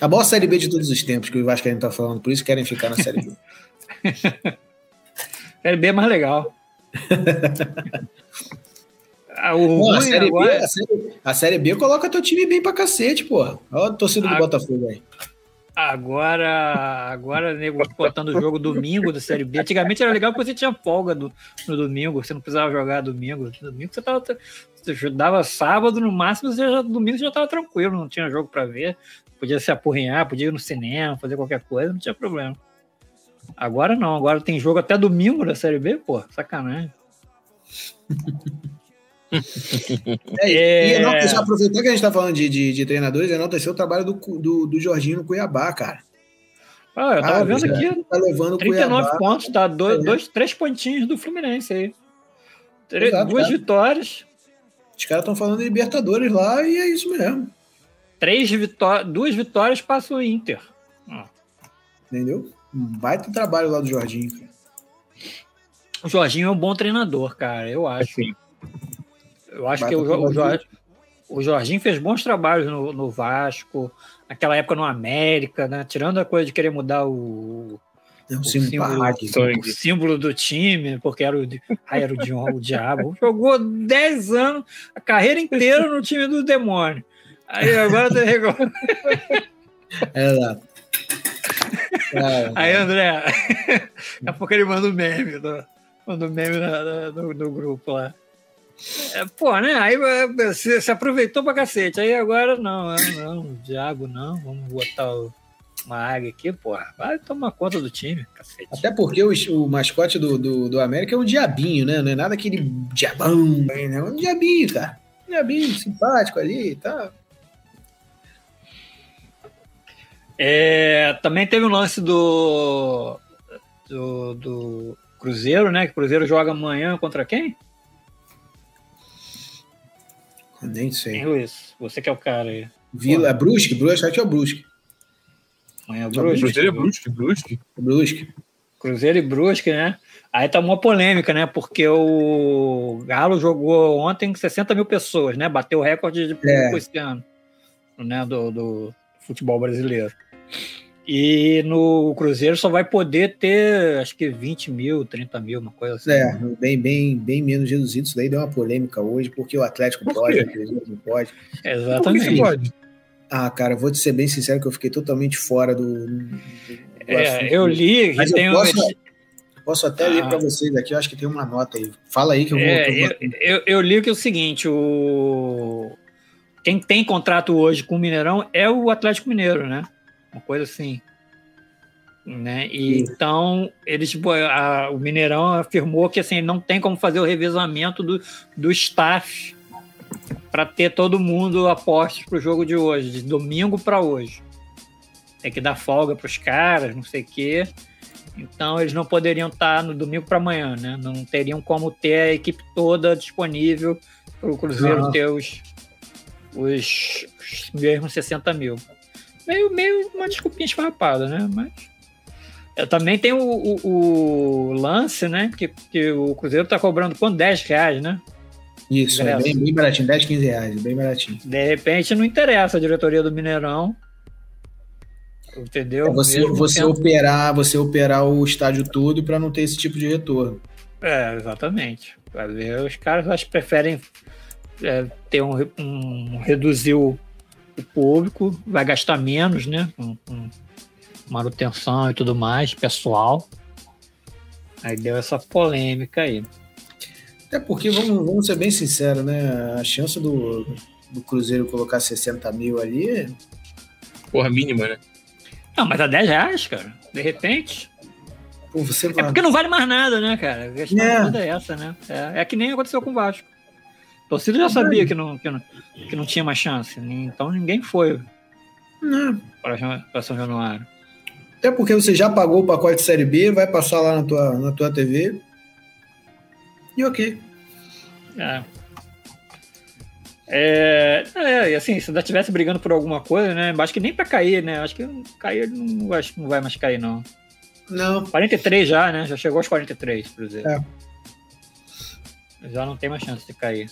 Speaker 3: A boa série B de todos os tempos que o Vasco a gente tá falando, por isso querem ficar na série B.
Speaker 1: série B é mais legal.
Speaker 3: Ah, Não, a, série agora... B, a, série, a, série, B coloca teu time bem pra cacete, pô. Olha a torcida do a... Botafogo aí.
Speaker 1: Agora, agora, nego, botando o jogo domingo da Série B. Antigamente era legal porque você tinha folga do, no domingo, você não precisava jogar domingo. Domingo você tava. Você dava sábado, no máximo, você já, domingo você já tava tranquilo, não tinha jogo para ver. Podia se apurrinhar, podia ir no cinema, fazer qualquer coisa, não tinha problema. Agora não, agora tem jogo até domingo da Série B, pô, sacanagem.
Speaker 3: É, é... E enaltecer, aproveitar que a gente está falando de, de, de treinadores, enaltecer o trabalho do, do, do Jorginho no Cuiabá, cara.
Speaker 1: Ah, eu tava ah, vendo aqui. Tá levando 39 Cuiabá, pontos, tá? Dois, é. dois, três pontinhos do Fluminense aí. Três, Exato, duas cara. vitórias.
Speaker 3: Os caras estão falando de Libertadores lá e é isso mesmo.
Speaker 1: Três vitó duas vitórias passa o Inter. Ah.
Speaker 3: Entendeu? Um baita trabalho lá do Jorginho. Cara.
Speaker 1: O Jorginho é um bom treinador, cara, eu acho. Sim. Eu acho que o, o, Jorge, o Jorginho fez bons trabalhos no, no, Vasco, naquela época no América, né? Tirando a coisa de querer mudar o,
Speaker 3: um o, símbolo,
Speaker 1: o símbolo do time, porque era o, era o, o diabo. Jogou 10 anos, a carreira inteira no time do demônio. Aí agora tá
Speaker 3: É lá.
Speaker 1: É, Aí, André, daqui a pouco ele manda um meme, manda um meme no, no grupo lá. É, pô, né? Aí você se aproveitou pra cacete. Aí agora não, não, diabo não. Vamos botar uma águia aqui, pô. Vai tomar conta do time, cacete.
Speaker 3: Até porque o, o mascote do, do, do, América é um diabinho, né? Não é nada aquele diabão, né? É um diabinho, cara. Um diabinho simpático ali e tá. tal.
Speaker 1: É, também teve o um lance do, do, do Cruzeiro, né? Que o Cruzeiro joga amanhã contra quem?
Speaker 3: Nem sei.
Speaker 1: Hein, Luiz? Você que é o cara aí.
Speaker 3: Vila, é Brusque? Brusque, acho que é o Brusque.
Speaker 1: É o Brusque. Cruzeiro
Speaker 2: é Brusque, Brusque.
Speaker 3: Brusque.
Speaker 1: Cruzeiro e Brusque, né? Aí tá uma polêmica, né? Porque o Galo jogou ontem 60 mil pessoas, né? Bateu o recorde de público é. esse ano, né? Do, do futebol brasileiro. E no Cruzeiro só vai poder ter, acho que 20 mil, 30 mil, uma coisa assim.
Speaker 3: É, bem, bem, bem menos reduzido. Isso daí deu uma polêmica hoje, porque o Atlético Por pode, o Cruzeiro não pode.
Speaker 1: Exatamente. pode?
Speaker 3: Ah, cara, vou te ser bem sincero que eu fiquei totalmente fora do. do
Speaker 1: é, eu li.
Speaker 3: Mas eu posso, posso até ah. ler para vocês aqui, eu acho que tem uma nota aí. Fala aí que eu vou.
Speaker 1: É, eu, eu, eu, li que é o seguinte: o, quem tem contrato hoje com o Mineirão é o Atlético Mineiro, né? Uma coisa assim. Né? E, então, eles, a, o Mineirão afirmou que assim, não tem como fazer o revezamento do, do staff para ter todo mundo apostos para o jogo de hoje, de domingo para hoje. Tem que dar folga para os caras, não sei o quê. Então, eles não poderiam estar no domingo para amanhã, né? Não teriam como ter a equipe toda disponível para o Cruzeiro uhum. ter os, os, os mesmos 60 mil. Meio, meio uma desculpinha esfarrapada, né? Mas eu também tem o, o, o, lance, né? Que, que o Cruzeiro tá cobrando quanto? 10 reais, né?
Speaker 3: Isso, é bem, bem, baratinho, 10, 15 reais, bem baratinho.
Speaker 1: De repente não interessa a diretoria do Mineirão. Entendeu?
Speaker 3: É você, você operar, você operar o estádio todo para não ter esse tipo de retorno.
Speaker 1: É, exatamente. Os caras acho preferem é, ter um, um, reduzir o, o, público, vai gastar menos, né? Com, com manutenção e tudo mais, pessoal. Aí deu essa polêmica aí.
Speaker 3: É porque, vamos, vamos ser bem sinceros, né? A chance do, do Cruzeiro colocar 60 mil ali. É
Speaker 2: Porra, mínima, né?
Speaker 1: Não, mas a 10 reais, cara. De repente. Pô, você é porque não vale mais nada, né, cara? A questão é. é essa, né? É, é que nem aconteceu com o Vasco. Torcida já sabia que não, que, não, que não tinha mais chance. Então ninguém foi para São Januário.
Speaker 3: Até porque você já pagou o pacote Série B, vai passar lá na tua, na tua TV. E ok.
Speaker 1: É. É, é, e assim, se ainda estivesse brigando por alguma coisa, né? Acho que nem para cair, né? Acho que cair não, acho que não vai mais cair, não.
Speaker 3: Não.
Speaker 1: 43 já, né? Já chegou aos 43, por exemplo. É. Já não tem mais chance de cair.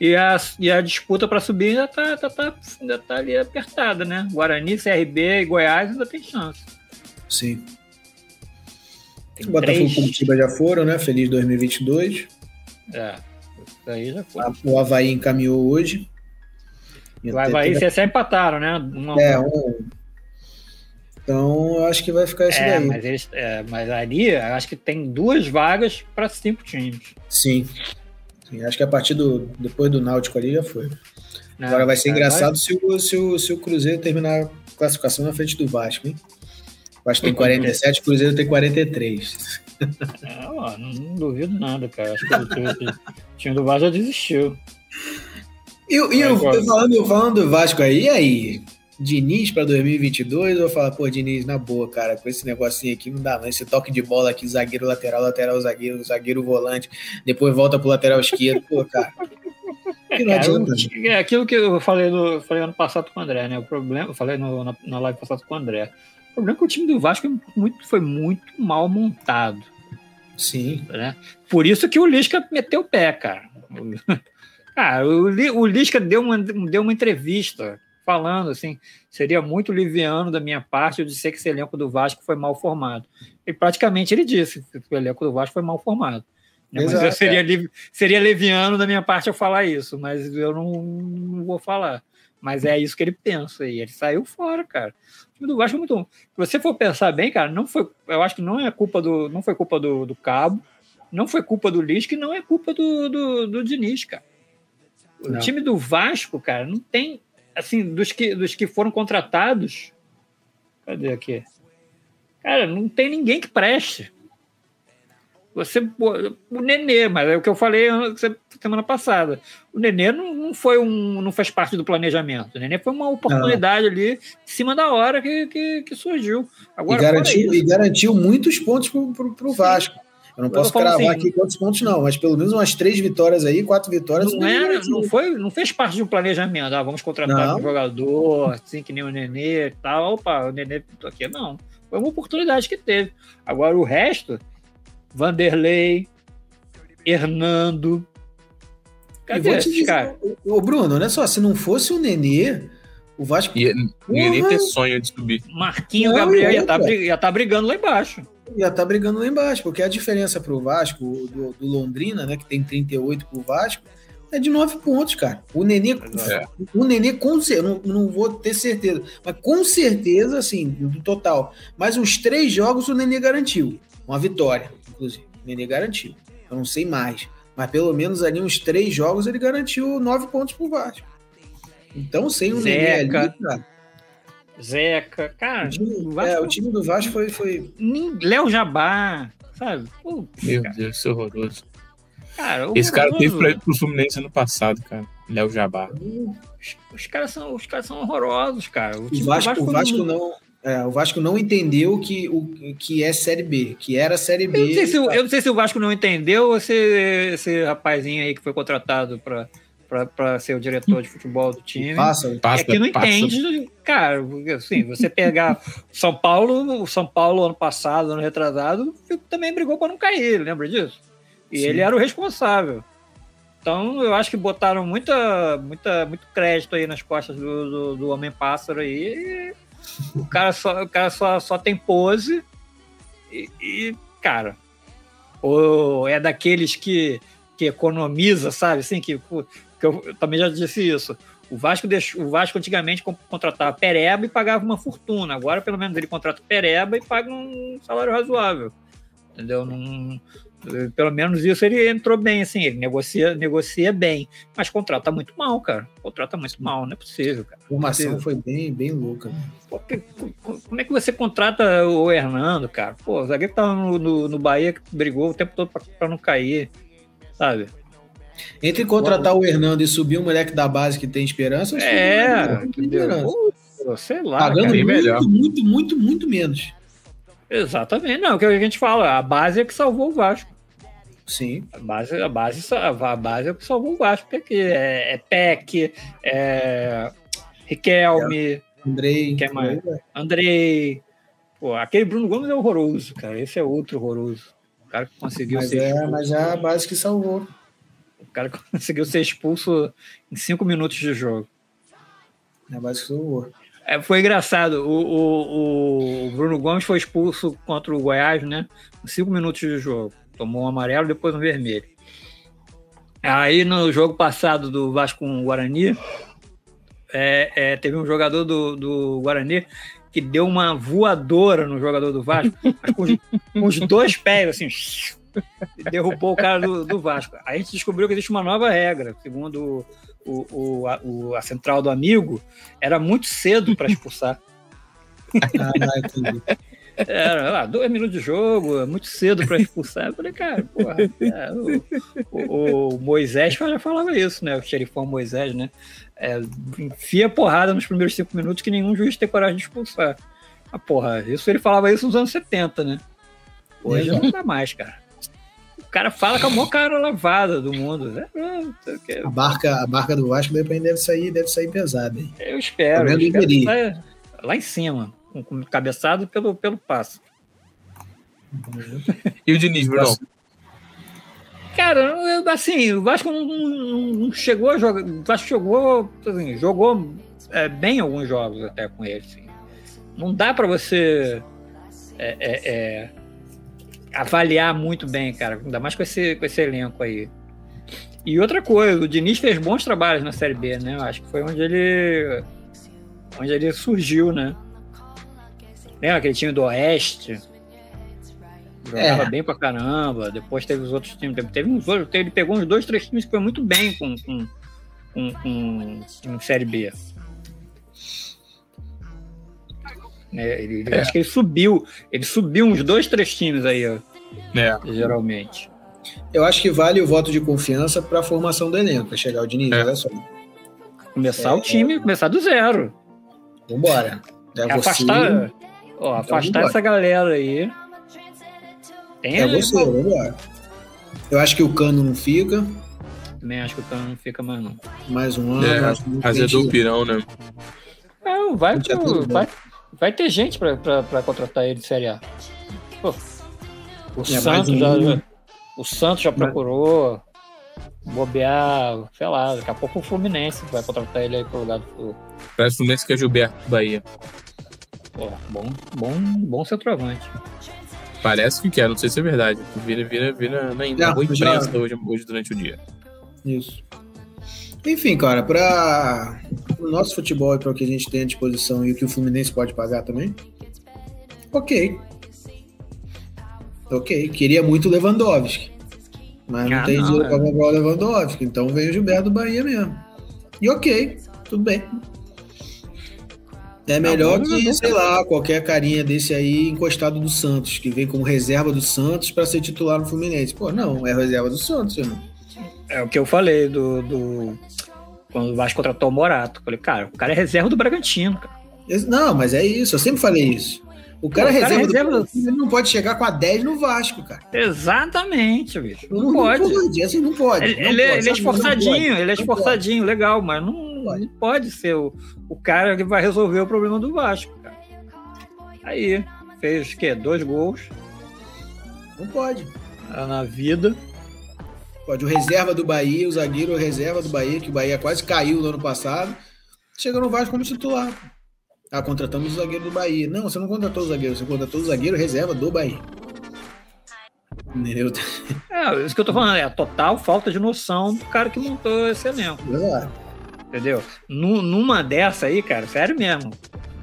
Speaker 1: E a, e a disputa para subir ainda tá, tá, tá, ainda tá ali apertada, né? Guarani, CRB e Goiás ainda tem chance.
Speaker 3: Sim. Tem Botafogo e Curitiba já foram, né? Feliz 2022.
Speaker 1: É, isso aí já foi.
Speaker 3: O Havaí encaminhou hoje.
Speaker 1: O Havaí e CSA empataram, né?
Speaker 3: Uma... É, um... Então, eu acho que vai ficar isso
Speaker 1: é,
Speaker 3: daí.
Speaker 1: Mas, eles, é, mas ali, acho que tem duas vagas para cinco times.
Speaker 3: Sim. Acho que a partir do. Depois do Náutico ali já foi. Não, Agora vai ser engraçado vai... se, o, se, o, se o Cruzeiro terminar a classificação na frente do Vasco, hein? O Vasco tem 47, o Cruzeiro tem 43.
Speaker 1: É, ó, não, não, duvido nada, cara. Acho que o time do Vasco já desistiu.
Speaker 3: E, e eu, falando, falando do Vasco aí, e aí? Diniz para 2022, eu falo, pô, Diniz, na boa, cara, com esse negocinho aqui não dá não. Esse toque de bola aqui, zagueiro lateral, lateral zagueiro, zagueiro volante, depois volta pro lateral esquerdo, pô, cara.
Speaker 1: Que não adianta. Né? É aquilo que eu falei, no, falei ano passado com o André, né? O problema, eu falei no, na, na live passada com o André. O problema é que o time do Vasco é muito, foi muito mal montado.
Speaker 3: Sim.
Speaker 1: Né? Por isso que o Lisca meteu o pé, cara. Cara, o, o Lisca deu uma, deu uma entrevista falando assim, seria muito liviano da minha parte eu dizer que esse elenco do Vasco foi mal formado. E praticamente ele disse que o elenco do Vasco foi mal formado. Né? Exato, mas seria, é. seria leviano da minha parte eu falar isso, mas eu não, não, vou falar. Mas é isso que ele pensa e ele saiu fora, cara. O time do Vasco é muito bom. Se você for pensar bem, cara, não foi, eu acho que não é culpa do, não foi culpa do, do Cabo, não foi culpa do Lisca e não é culpa do, do, do Diniz, cara. O não. time do Vasco, cara, não tem assim, dos que, dos que foram contratados, cadê aqui? Cara, não tem ninguém que preste. Você, o Nenê, mas é o que eu falei semana passada. O Nenê não, não foi um, não fez parte do planejamento. O Nenê foi uma oportunidade ali, em cima da hora que, que, que surgiu. Agora,
Speaker 3: e, garantiu, e garantiu muitos pontos para o Vasco. Eu não posso cravar assim, aqui quantos pontos, não, mas pelo menos umas três vitórias aí, quatro vitórias.
Speaker 1: Não, é, não, foi, não fez parte de um planejamento. Ah, vamos contratar não. um jogador, assim, que nem o Nenê e tal. Opa, o Nenê pintou aqui. Não. Foi uma oportunidade que teve. Agora o resto, Vanderlei, Hernando.
Speaker 3: Cadê esse dizer, cara? Ô, Bruno, olha só, se não fosse o Nenê. O Vasco.
Speaker 2: Ia nem ter sonho de subir.
Speaker 1: Marquinho não, Gabriel ia estar tá, tá brigando lá embaixo
Speaker 3: já tá brigando lá embaixo, porque a diferença pro Vasco, do, do Londrina, né, que tem 38 pro Vasco, é de 9 pontos, cara. O Nenê, é. o Nenê com certeza, não, não vou ter certeza, mas com certeza, assim, do total, mais uns três jogos o Nenê garantiu. Uma vitória, inclusive. O Nenê garantiu. Eu não sei mais. Mas pelo menos ali uns três jogos ele garantiu nove pontos pro Vasco. Então, sem o Nenê ali,
Speaker 1: Zeca.
Speaker 3: cara,
Speaker 1: Zeca, cara,
Speaker 3: o time,
Speaker 1: o Vasco-
Speaker 3: é, o time do Vasco foi, foi
Speaker 1: nem- Léo Jabá, sabe? Putz,
Speaker 2: Meu
Speaker 1: cara,
Speaker 2: Deus, isso é horroroso.
Speaker 1: cara,
Speaker 2: Esse cara
Speaker 1: horroroso.
Speaker 2: teve pra ir pro Fluminense ano passado, cara. Léo Jabá.
Speaker 1: Os, os caras são, os caras são horrorosos, cara. O,
Speaker 3: O
Speaker 1: do
Speaker 3: Vasco, o Vasco não, é, o Vasco não entendeu que o que é Série B, que era Série B.
Speaker 1: Eu não, sei se, o- eu não sei se o Vasco não entendeu ou se esse rapazinho aí que foi contratado pra, pra, pra ser o diretor de futebol do time.
Speaker 3: Passa,
Speaker 2: Passa,
Speaker 1: é que não
Speaker 2: passa.
Speaker 1: entende, cara, porque, assim, você pegar São Paulo, o São Paulo ano passado, ano retrasado, também brigou para não cair, lembra disso? E
Speaker 3: Sim.
Speaker 1: ele era o responsável. Então, eu acho que botaram muita, muita, muito crédito aí nas costas do, do, do Homem-Pássaro aí. e o cara, só, o cara só, só tem pose e, e, cara, ou é daqueles que, que economiza, sabe? Assim, que, que eu, eu também já disse isso. O Vasco, deixou, o Vasco antigamente con- contratava Pereba e pagava uma fortuna. Agora, pelo menos, ele contrata Pereba e paga um salário razoável. Entendeu? Não, pelo menos isso ele entrou bem, assim, ele negocia, negocia bem, mas contrata muito mal, cara. Contrata muito mal, não é possível, cara.
Speaker 3: a formação
Speaker 1: Sim.
Speaker 3: foi bem, bem louca. né?
Speaker 1: Pô, como é que você contrata o Hernando, cara? Pô, o zagueiro que tava no, no, no Bahia que brigou o tempo todo pra não cair, sabe?
Speaker 3: Entre contratar o Hernando e subir um moleque da base que tem esperança, acho que
Speaker 1: É, entendeu?
Speaker 3: esperança.
Speaker 1: Pô, sei lá,
Speaker 3: Pagando
Speaker 1: cara.
Speaker 2: bem
Speaker 3: muito,
Speaker 2: melhor.
Speaker 3: muito, muito, muito menos.
Speaker 1: Exatamente, não, é o que a gente fala, a base é que salvou o Vasco.
Speaker 3: Sim.
Speaker 1: A base, a base, a base é o que salvou o Vasco, porque é, é Peck, é Riquelme,
Speaker 3: Andrei.
Speaker 1: Quer mais? Andrei. Pô, aquele Bruno Gomes é horroroso, cara. Esse é outro horroroso. O cara que conseguiu
Speaker 3: Mas
Speaker 1: ser
Speaker 3: é, mas é a base que salvou.
Speaker 1: O cara conseguiu ser expulso em cinco minutos de jogo.
Speaker 3: É salvou.
Speaker 1: É, foi engraçado. O, o- o Bruno Gomes foi expulso contra o Goiás, né? Em cinco minutos de jogo. Tomou um amarelo, depois um vermelho. Aí no jogo passado do Vasco com o Guarani, é, é, teve um jogador do, do Guarani que deu uma voadora no jogador do Vasco, com, os, com os dois pés, assim, derrubou o cara do, do Vasco. A gente descobriu que existe uma nova regra, segundo o, o, a, o- a central do amigo, era muito cedo para expulsar.
Speaker 3: Ah.
Speaker 1: Era lá, dois minutos de jogo, muito cedo para expulsar. Eu falei, cara, porra, é, o, o- o Moisés já falava isso, né? O xerifão Moisés, né? É, enfia porrada nos primeiros cinco minutos que nenhum juiz tem coragem de expulsar. Ah, porra, isso ele falava isso nos anos 70, né? Hoje não dá mais, cara. O cara fala com a maior cara lavada do mundo. né?
Speaker 3: A barca, a barca do Vasco deve, deve sair, deve sair pesada, hein?
Speaker 1: Eu espero. Eu espero lá em cima, com, com cabeçado pelo, pelo passo.
Speaker 2: E o Diniz, Bruno?
Speaker 1: Cara, eu- assim, o Vasco não, não- não chegou a jogar. O Vasco jogou, assim, jogou é, bem alguns jogos até com ele. assim. Não dá pra você é, é, é, avaliar muito bem, cara. Ainda mais com esse, com esse elenco aí. E outra coisa, o Diniz fez bons trabalhos na Série B, né? Eu Acho que foi onde ele. onde ele surgiu, né? Lembra aquele time do Oeste? Jogava
Speaker 3: É.
Speaker 1: bem pra caramba. Depois teve os outros times. Teve, uns outros. Ele pegou uns dois, três times que foi muito bem com, com, com, com, com Série B. É, ele, ele- Acho que ele subiu. Ele subiu uns dois, três times aí, ó,
Speaker 2: É.
Speaker 1: geralmente.
Speaker 3: Eu acho que vale o voto de confiança para a formação do elenco, para chegar o Diniz,
Speaker 2: É.
Speaker 3: olha só.
Speaker 1: Começar
Speaker 3: É.
Speaker 1: o time, começar do zero.
Speaker 3: Vambora. É, você,
Speaker 1: afastar ó, afastar
Speaker 3: vambora.
Speaker 1: essa galera aí. Tem
Speaker 3: é
Speaker 1: ali,
Speaker 3: você,
Speaker 1: pô,
Speaker 3: vambora. Eu acho que o Cano não fica,
Speaker 1: Também acho que o Cano não fica mais, não.
Speaker 3: mais um ano.
Speaker 2: É, Azedou o
Speaker 3: sentido.
Speaker 2: pirão, né?
Speaker 1: Não, vai, pro- vai, vai ter gente pra, pra, pra contratar ele de Série A. Pô, o,
Speaker 3: É,
Speaker 1: Santos já, já- o Santos já procurou bobear, sei lá, daqui a pouco o Fluminense vai contratar ele aí pro lugar do.
Speaker 2: Parece o Fluminense que é Gilberto Bahia.
Speaker 1: Pô, bom, bom, bom centroavante.
Speaker 2: Parece que quer, não sei se é verdade. Vira, vira, vira na, na boa imprensa hoje, hoje durante o dia.
Speaker 3: Isso. Enfim, cara, para o nosso futebol e para o que a gente tem à disposição e o que o Fluminense pode pagar também, ok. Ok, queria muito o Lewandowski. Mas não
Speaker 1: Ah,
Speaker 3: tem
Speaker 1: não,
Speaker 3: dinheiro
Speaker 1: é.
Speaker 3: pra comprar o Lewandowski. Então vem o Gilberto do Bahia mesmo. E ok, tudo bem. É melhor
Speaker 1: bom,
Speaker 3: que, sei lá, qualquer carinha desse aí encostado do Santos, que vem como reserva do Santos pra ser titular no Fluminense. Pô, não, é reserva do Santos, irmão.
Speaker 1: É o que eu falei do. do- quando o Vasco contratou o Morato. Falei, cara, o cara é reserva do Bragantino, cara.
Speaker 3: Não, mas é isso, eu sempre falei isso. O cara é
Speaker 1: o cara é
Speaker 3: reserva, do
Speaker 1: reserva-
Speaker 3: Bragantino, ele não pode chegar com a 10 no Vasco, cara.
Speaker 1: Exatamente, bicho. Não, pode.
Speaker 3: pode, assim, não pode.
Speaker 1: Ele,
Speaker 3: não
Speaker 1: ele é-
Speaker 3: pode,
Speaker 1: ele é?
Speaker 3: Não
Speaker 1: esforçadinho, ele é
Speaker 3: não
Speaker 1: esforçadinho, legal, mas não,
Speaker 3: pode.
Speaker 1: não pode ser o, o cara que vai resolver o problema do Vasco, cara. Aí, fez o quê? Dois gols
Speaker 3: Não pode.
Speaker 1: ah, na vida.
Speaker 3: Pode. O reserva do Bahia, o zagueiro reserva do Bahia, que o Bahia quase caiu no ano passado, chega no Vasco como titular. Ah, contratamos o zagueiro do Bahia. Não, você não contratou o zagueiro, você contratou o zagueiro reserva do Bahia. Entendeu?
Speaker 1: É, isso que eu tô falando, é a total falta de noção do cara que montou esse elenco.
Speaker 3: Exato.
Speaker 1: Entendeu? Nu- numa dessa aí, cara, sério mesmo.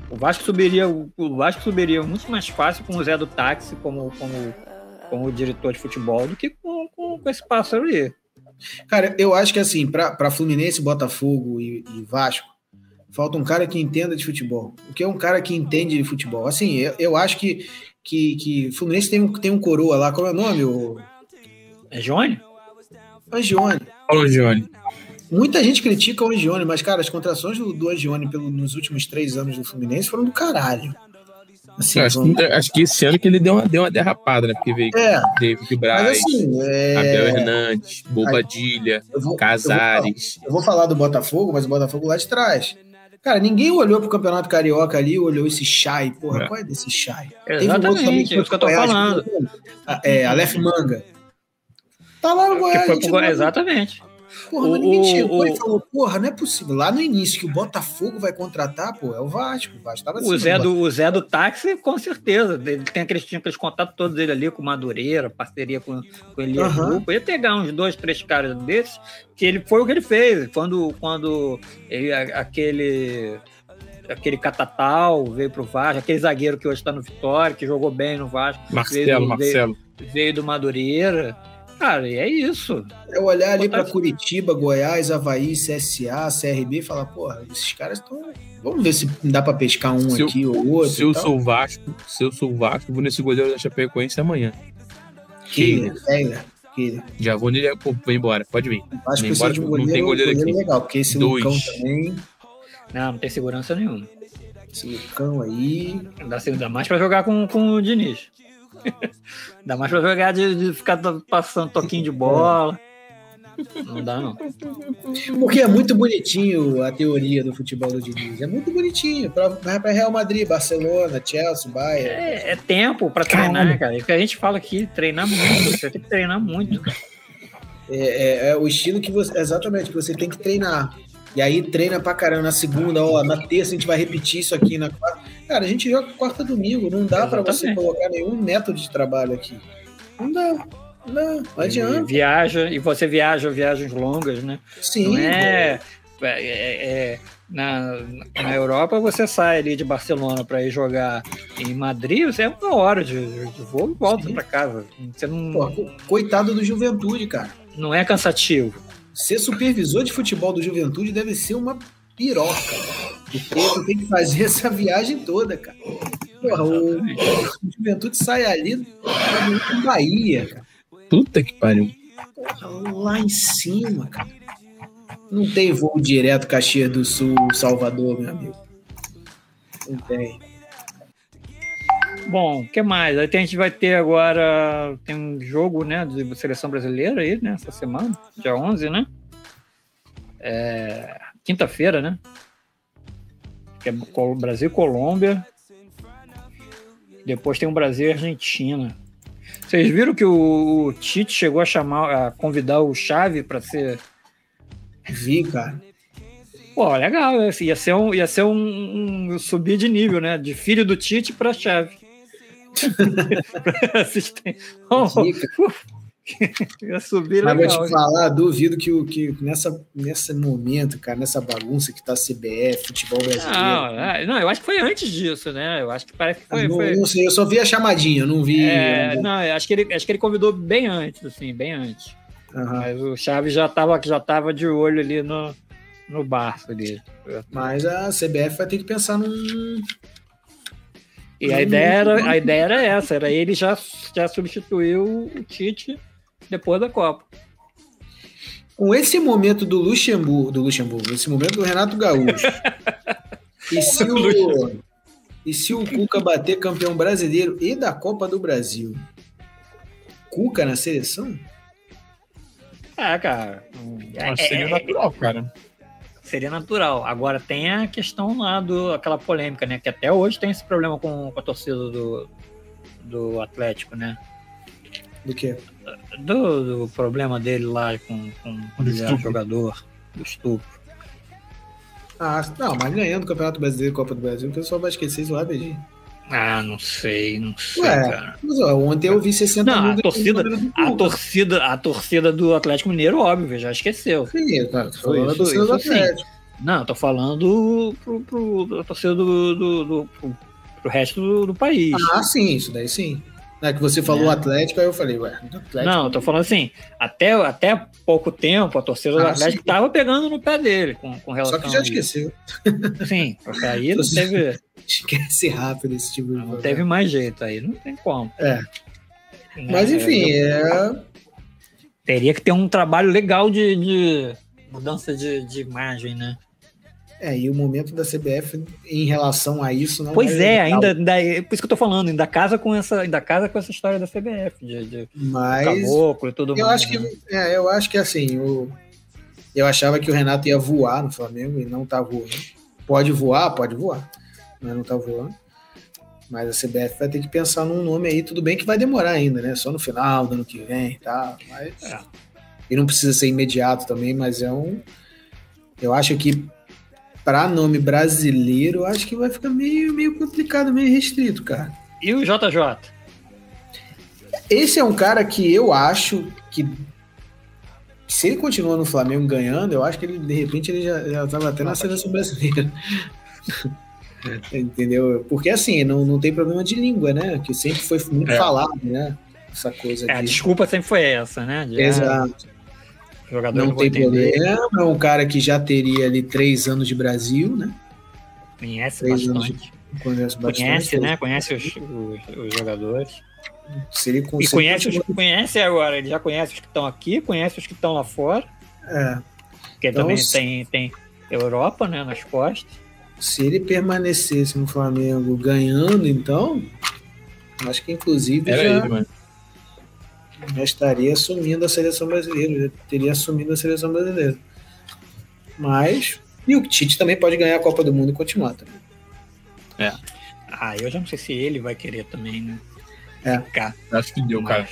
Speaker 1: O Vasco subiria, o o Vasco subiria muito mais fácil com o Zé do Táxi como, como, como diretor de futebol do que com, com, com esse pássaro aí.
Speaker 3: Cara, eu acho que assim, pra, pra Fluminense, Botafogo e, e Vasco, falta um cara que entenda de futebol. O que é um cara que entende de futebol? Assim, eu, eu acho que, que, que Fluminense tem um, tem um coroa lá, como é o nome? O
Speaker 1: É Johnny?
Speaker 3: Angione.
Speaker 2: Paulo Gione.
Speaker 3: Muita gente critica o Angione, mas, cara, as contratações do, do Angione pelo, nos últimos três anos do Fluminense foram do caralho. Assim,
Speaker 2: acho,
Speaker 3: foram-
Speaker 2: que, acho que esse ano que ele deu uma, deu uma derrapada, né? Porque veio
Speaker 3: É,
Speaker 2: David Braz,
Speaker 3: assim, é,
Speaker 2: Abel Hernandes, Bobadilha,
Speaker 3: eu, vou,
Speaker 2: Casares.
Speaker 3: eu vou falar do Botafogo, mas o Botafogo lá de trás. Cara, ninguém olhou pro Campeonato Carioca ali, olhou esse Chay, porra,
Speaker 2: É.
Speaker 3: qual é desse Chay?
Speaker 1: Exatamente, é isso que eu tô
Speaker 3: Goiás,
Speaker 1: falando.
Speaker 3: É, Aleph Manga. Tá lá no
Speaker 1: Que
Speaker 3: Goiás.
Speaker 1: foi
Speaker 3: gente,
Speaker 1: pro-
Speaker 3: não-
Speaker 1: exatamente.
Speaker 3: Porra, mas ninguém chegou
Speaker 1: o-
Speaker 3: e falou, porra, não é possível. Lá no início, que o Botafogo vai contratar, pô, é o Vasco. O Vasco tava
Speaker 1: O
Speaker 3: acima
Speaker 1: Zé,
Speaker 3: do
Speaker 1: o Zé do táxi, com certeza. Ele tem aqueles, tinha aqueles contatos todos dele ali com Madureira, parceria com, com Elias
Speaker 3: Aham.
Speaker 1: Grupo. Ia pegar uns dois, três caras desses, que ele foi o que ele fez. Quando, quando ele, aquele. Aquele Catatal veio pro Vasco, aquele zagueiro que hoje está no Vitória, que jogou bem no Vasco,
Speaker 2: Marcelo,
Speaker 1: veio,
Speaker 2: Marcelo.
Speaker 1: veio do Madureira. Cara, e é isso.
Speaker 3: É olhar ali para Curitiba, Goiás, Havaí, CSA, CRB e falar, porra, esses caras estão. Vamos ver se dá para pescar um
Speaker 2: Se eu-
Speaker 3: aqui ou outro.
Speaker 2: Se eu
Speaker 3: tal.
Speaker 2: sou Vasco, se eu sou Vasco, vou nesse goleiro da Chapecoense amanhã.
Speaker 3: Kehler, Kehler, Kehler.
Speaker 2: Já vou nele, pô, vem embora, pode vir.
Speaker 3: Acho que precisa de um
Speaker 2: embora, não
Speaker 3: goleiro,
Speaker 2: tem goleiro
Speaker 3: goleiro
Speaker 2: aqui.
Speaker 3: legal, porque esse
Speaker 2: Dois.
Speaker 3: Lucão também,
Speaker 1: Não, não tem segurança nenhuma.
Speaker 3: esse Lucão aí.
Speaker 1: Não dá, dá mais pra jogar com, com o Diniz. dá mais pra jogar de, de ficar passando toquinho de bola. Não dá, não.
Speaker 3: Porque é muito bonitinho a teoria do futebol do Diniz. É muito bonitinho. Para Real Madrid, Barcelona, Chelsea, Bayern.
Speaker 1: É, é tempo pra treinar, cara. É o que a gente fala aqui, treinar muito. Você tem que treinar muito. cara.
Speaker 3: É, é- é o estilo que você. Exatamente, que você tem que treinar. E aí treina pra caramba na segunda, ó, na terça a gente vai repetir isso aqui, na quarta. Cara, a gente joga quarta domingo, não dá pra você colocar nenhum método de trabalho aqui. Não dá. Não, não
Speaker 1: E
Speaker 3: adianta.
Speaker 1: viaja, e você viaja viagens longas, né?
Speaker 3: Sim.
Speaker 1: Não é. é- é- na, na Europa você sai ali de Barcelona para ir jogar em Madrid, você é uma hora de, de voo e volta para casa. Você não,
Speaker 3: Pô, co- coitado do Juventude, cara.
Speaker 1: não é cansativo.
Speaker 3: Ser supervisor de futebol do Juventude deve ser uma piroca. Porque tu tem que fazer essa viagem toda, cara. Porra, o, o Juventude sai ali pra Bahia, cara.
Speaker 2: Puta que pariu.
Speaker 3: Porra, lá em cima, cara. Não tem voo direto Caxias do Sul, Salvador, meu amigo. Não tem.
Speaker 1: Bom, o que mais? Aí tem- a gente vai ter agora. Tem um jogo, né? De seleção brasileira aí, né? Essa semana, dia 11, né? É, Quinta-feira, né? Que é Col- Brasil e Colômbia. Depois tem o Brasil e Argentina. Vocês viram que o, o Tite chegou a chamar, a convidar o Chave para ser.
Speaker 3: Vi, cara.
Speaker 1: Pô, legal, assim, ia ser um, ia ser um, um subir de nível, né? De filho do Tite para Chave. Assistir. Oh, ia subir
Speaker 3: Mas vou
Speaker 1: legal.
Speaker 3: te falar, duvido que, o- que nessa, nesse momento, cara, nessa bagunça que tá CBF, futebol brasileiro.
Speaker 1: Não, é, não, eu acho que foi antes disso, né? Eu acho que parece que foi.
Speaker 3: não,
Speaker 1: foi-
Speaker 3: não sei, eu só vi a chamadinha, eu não vi.
Speaker 1: é,
Speaker 3: não-
Speaker 1: não, acho que, ele, acho que ele convidou bem antes, assim, bem antes.
Speaker 3: Aham.
Speaker 1: Mas o Chaves já estava já tava de olho ali no, no Barça ali.
Speaker 3: Mas a CBF vai ter que pensar num.
Speaker 1: E a ideia, era, a ideia era essa, era ele já, já substituiu o Tite depois da Copa.
Speaker 3: Com esse momento do Luxemburgo, do Luxemburgo, esse momento do Renato Gaúcho. e, se o, e se o Cuca bater campeão brasileiro e da Copa do Brasil? Cuca na seleção?
Speaker 1: É, cara. É,
Speaker 2: Mas seria
Speaker 1: é-
Speaker 2: natural, cara.
Speaker 1: Seria natural. Agora tem a questão lá do aquela polêmica, né? Que até hoje tem esse problema com, com a torcida do, do Atlético, né?
Speaker 3: Do quê?
Speaker 1: Do, do problema dele lá com, com quando
Speaker 2: Do
Speaker 1: ele era
Speaker 2: estupro.
Speaker 1: jogador, do estupro.
Speaker 3: Ah, não, mas ganhando o Campeonato Brasileiro e Copa do Brasil, o pessoal vai esquecer isso lá, beijinho.
Speaker 1: Ah, não sei, não sei,
Speaker 3: Ué,
Speaker 1: cara.
Speaker 3: Mas ó, ontem eu vi 60
Speaker 1: Não, a
Speaker 3: mil
Speaker 1: torcida-
Speaker 3: do
Speaker 1: A torcida, a torcida do Atlético Mineiro, óbvio, já esqueceu.
Speaker 3: Sim, cara, tô falando da
Speaker 1: Isso,
Speaker 3: torcida do
Speaker 1: isso sim.
Speaker 3: Atlético.
Speaker 1: Não, tô falando pro, pro, da torcida do, do, do- pro, pro resto do, do país.
Speaker 3: Ah, sim, isso daí sim. É que você falou
Speaker 1: É.
Speaker 3: Atlético, aí eu falei, ué, do Atlético.
Speaker 1: Não, eu tô falando assim, até, até pouco tempo a torcida do
Speaker 3: Ah,
Speaker 1: Atlético
Speaker 3: sim.
Speaker 1: tava pegando no pé dele com, com relação
Speaker 3: Só que já esqueceu.
Speaker 1: Sim, porque aí não teve,
Speaker 3: Esquece rápido esse tipo de
Speaker 1: não teve mais jeito, aí não tem como.
Speaker 3: É. Mas
Speaker 1: É,
Speaker 3: enfim, é.
Speaker 1: Teria que ter um trabalho legal de, de mudança de, de imagem, né?
Speaker 3: É, e o momento da CBF em relação a isso não
Speaker 1: Pois é,
Speaker 3: legal.
Speaker 1: ainda, ainda é por isso que eu tô falando, ainda casa com essa, ainda casa com essa história da CBF, de, de
Speaker 3: Mas
Speaker 1: caboclo e tudo
Speaker 3: eu
Speaker 1: mais.
Speaker 3: acho que
Speaker 1: né?
Speaker 3: é, eu acho que assim, o, eu achava que o Renato ia voar no Flamengo e não tá voando. Pode voar, pode voar, mas não tá voando. Mas a CBF vai ter que pensar num nome aí, tudo bem que vai demorar ainda, né? Só no final do ano que vem e tal. Mas.
Speaker 1: É.
Speaker 3: E não precisa ser imediato também, mas é um. Eu acho que para nome brasileiro, eu acho que vai ficar meio, meio complicado, meio restrito, cara.
Speaker 1: E o JJ?
Speaker 3: Esse é um cara que eu acho que se ele continua no Flamengo ganhando, eu acho que ele, de repente, ele já, já tava até na seleção brasileira. Entendeu? Porque assim, não, não tem problema de língua, né? Que sempre foi muito
Speaker 2: É.
Speaker 3: falado, né? Essa coisa
Speaker 1: É, a
Speaker 3: de.
Speaker 1: desculpa sempre foi essa, né? De, ah,
Speaker 3: Exato.
Speaker 1: Jogador
Speaker 3: Não
Speaker 1: não
Speaker 3: tem problema. É um cara que já teria ali três anos de Brasil, né?
Speaker 1: conhece
Speaker 3: Três anos
Speaker 1: bastante.
Speaker 3: Conhece bastante.
Speaker 1: Conhece, né? Conhece os, os, os jogadores.
Speaker 3: Se ele
Speaker 1: E
Speaker 3: conseguir.
Speaker 1: conhece, os, conhece agora, ele já conhece os que estão aqui, conhece os que estão lá fora,
Speaker 3: É,
Speaker 1: porque
Speaker 3: Então,
Speaker 1: também
Speaker 3: se-
Speaker 1: tem, tem Europa, né, nas costas.
Speaker 3: se ele permanecesse no Flamengo ganhando, então. Acho que inclusive
Speaker 2: Era
Speaker 3: já,
Speaker 2: ele, mano.
Speaker 3: Já estaria assumindo a seleção brasileira, já teria assumido a seleção brasileira. Mas. E o Tite também pode ganhar a Copa do Mundo e continuar também.
Speaker 1: Ah, eu já não sei se ele vai querer também, né?
Speaker 3: É.
Speaker 1: Ficar.
Speaker 2: Acho que deu, cara.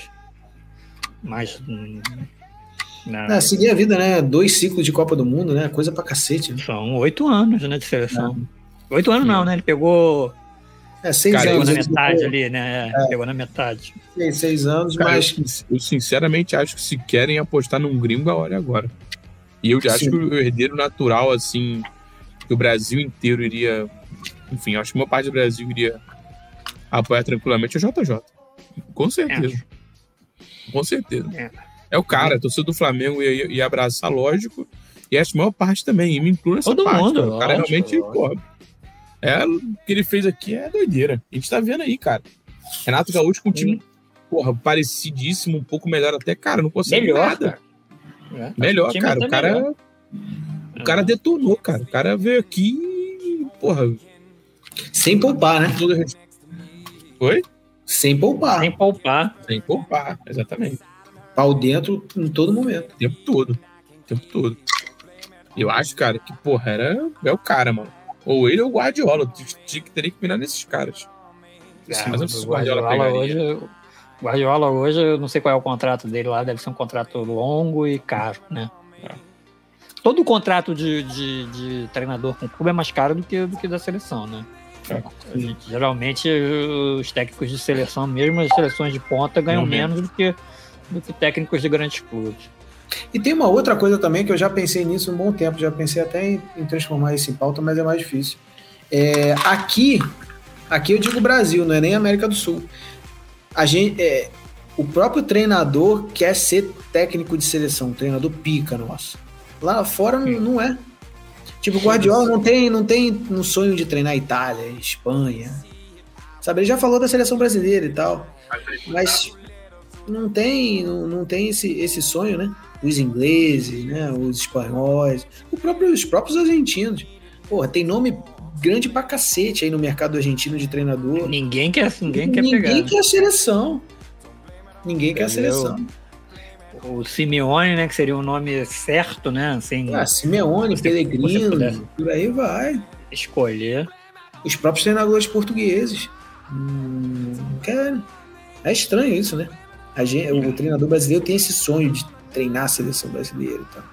Speaker 1: Mas. hum, não.
Speaker 3: É, seguir a vida, né? Dois ciclos de Copa do Mundo, né? Coisa pra cacete. Né?
Speaker 1: São oito anos, né, de seleção. Oito anos não, né? Ele pegou,
Speaker 3: É, seis
Speaker 2: Cara,
Speaker 1: pegou
Speaker 3: anos.
Speaker 1: na
Speaker 3: eles
Speaker 1: metade
Speaker 3: depois-
Speaker 1: ali, né? É, Pegou na metade.
Speaker 3: Seis, seis anos,
Speaker 2: Cara,
Speaker 3: mas.
Speaker 2: eu, eu sinceramente acho que se querem apostar num gringo, a hora é agora. E eu já acho que o herdeiro natural, assim, que o Brasil inteiro iria. Enfim, acho que uma parte do Brasil iria apoiar tranquilamente é o JJ. Com certeza. Com certeza.
Speaker 1: É.
Speaker 2: É o cara, a torcida do Flamengo ia, ia abraçar, lógico. E acho que a maior parte também, e me inclui nessa
Speaker 1: Todo
Speaker 2: parte.
Speaker 1: mundo,
Speaker 2: cara. O cara
Speaker 1: lógico,
Speaker 2: realmente,
Speaker 1: lógico.
Speaker 2: porra, é, o que ele fez aqui é doideira. A gente tá vendo aí, cara. Renato Gaúcho com um time, porra, parecidíssimo, um pouco melhor até, cara, não consegue
Speaker 1: Melhor,
Speaker 2: nada.
Speaker 1: cara. É.
Speaker 2: Melhor,
Speaker 1: O
Speaker 2: cara.
Speaker 1: tá
Speaker 2: O cara,
Speaker 1: melhor.
Speaker 2: o cara detonou, cara. O cara veio aqui e, porra,
Speaker 3: Sem poupar, né?
Speaker 2: Oi?
Speaker 3: Sem poupar.
Speaker 1: Sem poupar.
Speaker 2: Sem poupar, exatamente.
Speaker 3: Pau dentro em todo momento.
Speaker 2: O tempo todo. O tempo todo. Eu acho, cara, que, porra, era, é o cara, mano. Ou ele ou o Guardiola. Tinha que teria que mirar nesses caras.
Speaker 1: Ah,
Speaker 2: mas eu não sei
Speaker 1: o
Speaker 2: se o Guardiola
Speaker 1: hoje, Guardiola hoje, eu não sei qual é o contrato dele lá, deve ser um contrato longo e caro, né?
Speaker 2: É.
Speaker 1: Todo contrato de, de, de treinador com clube é mais caro do que, do que da seleção, né?
Speaker 2: É.
Speaker 1: Geralmente os técnicos de seleção, mesmo as seleções de ponta, ganham menos do que, do que técnicos de grandes clubes.
Speaker 3: E tem uma outra coisa também que eu já pensei nisso um bom tempo, já pensei até em, em transformar isso em pauta, mas é mais difícil. É, aqui, aqui eu digo Brasil, não é nem América do Sul. A gente, é, o próprio treinador quer ser técnico de seleção, treinador pica, nossa. Lá fora não, não é. Tipo, o Guardiola não tem, não tem um sonho de treinar Itália, Espanha. Sabe, ele já falou da seleção brasileira e tal. Mas não tem, não, não tem esse, esse sonho, né? Os ingleses, né? Os espanhóis, o próprio, os próprios argentinos. Porra, tem nome grande pra cacete aí no mercado argentino de treinador.
Speaker 1: Ninguém quer, ninguém quer
Speaker 3: Ninguém
Speaker 1: pegar. né?
Speaker 3: quer a seleção. Ninguém quer a
Speaker 1: Entendeu?
Speaker 3: seleção.
Speaker 1: O Simeone, né? Que seria o nome certo, né? Assim,
Speaker 3: Ah, Simeone, Pellegrino,
Speaker 1: pudesse.
Speaker 3: por aí vai.
Speaker 1: escolher.
Speaker 3: Os próprios treinadores portugueses. Hum, não querem. É estranho isso, né? A gente, o treinador brasileiro tem esse sonho de treinar a seleção brasileira e tal.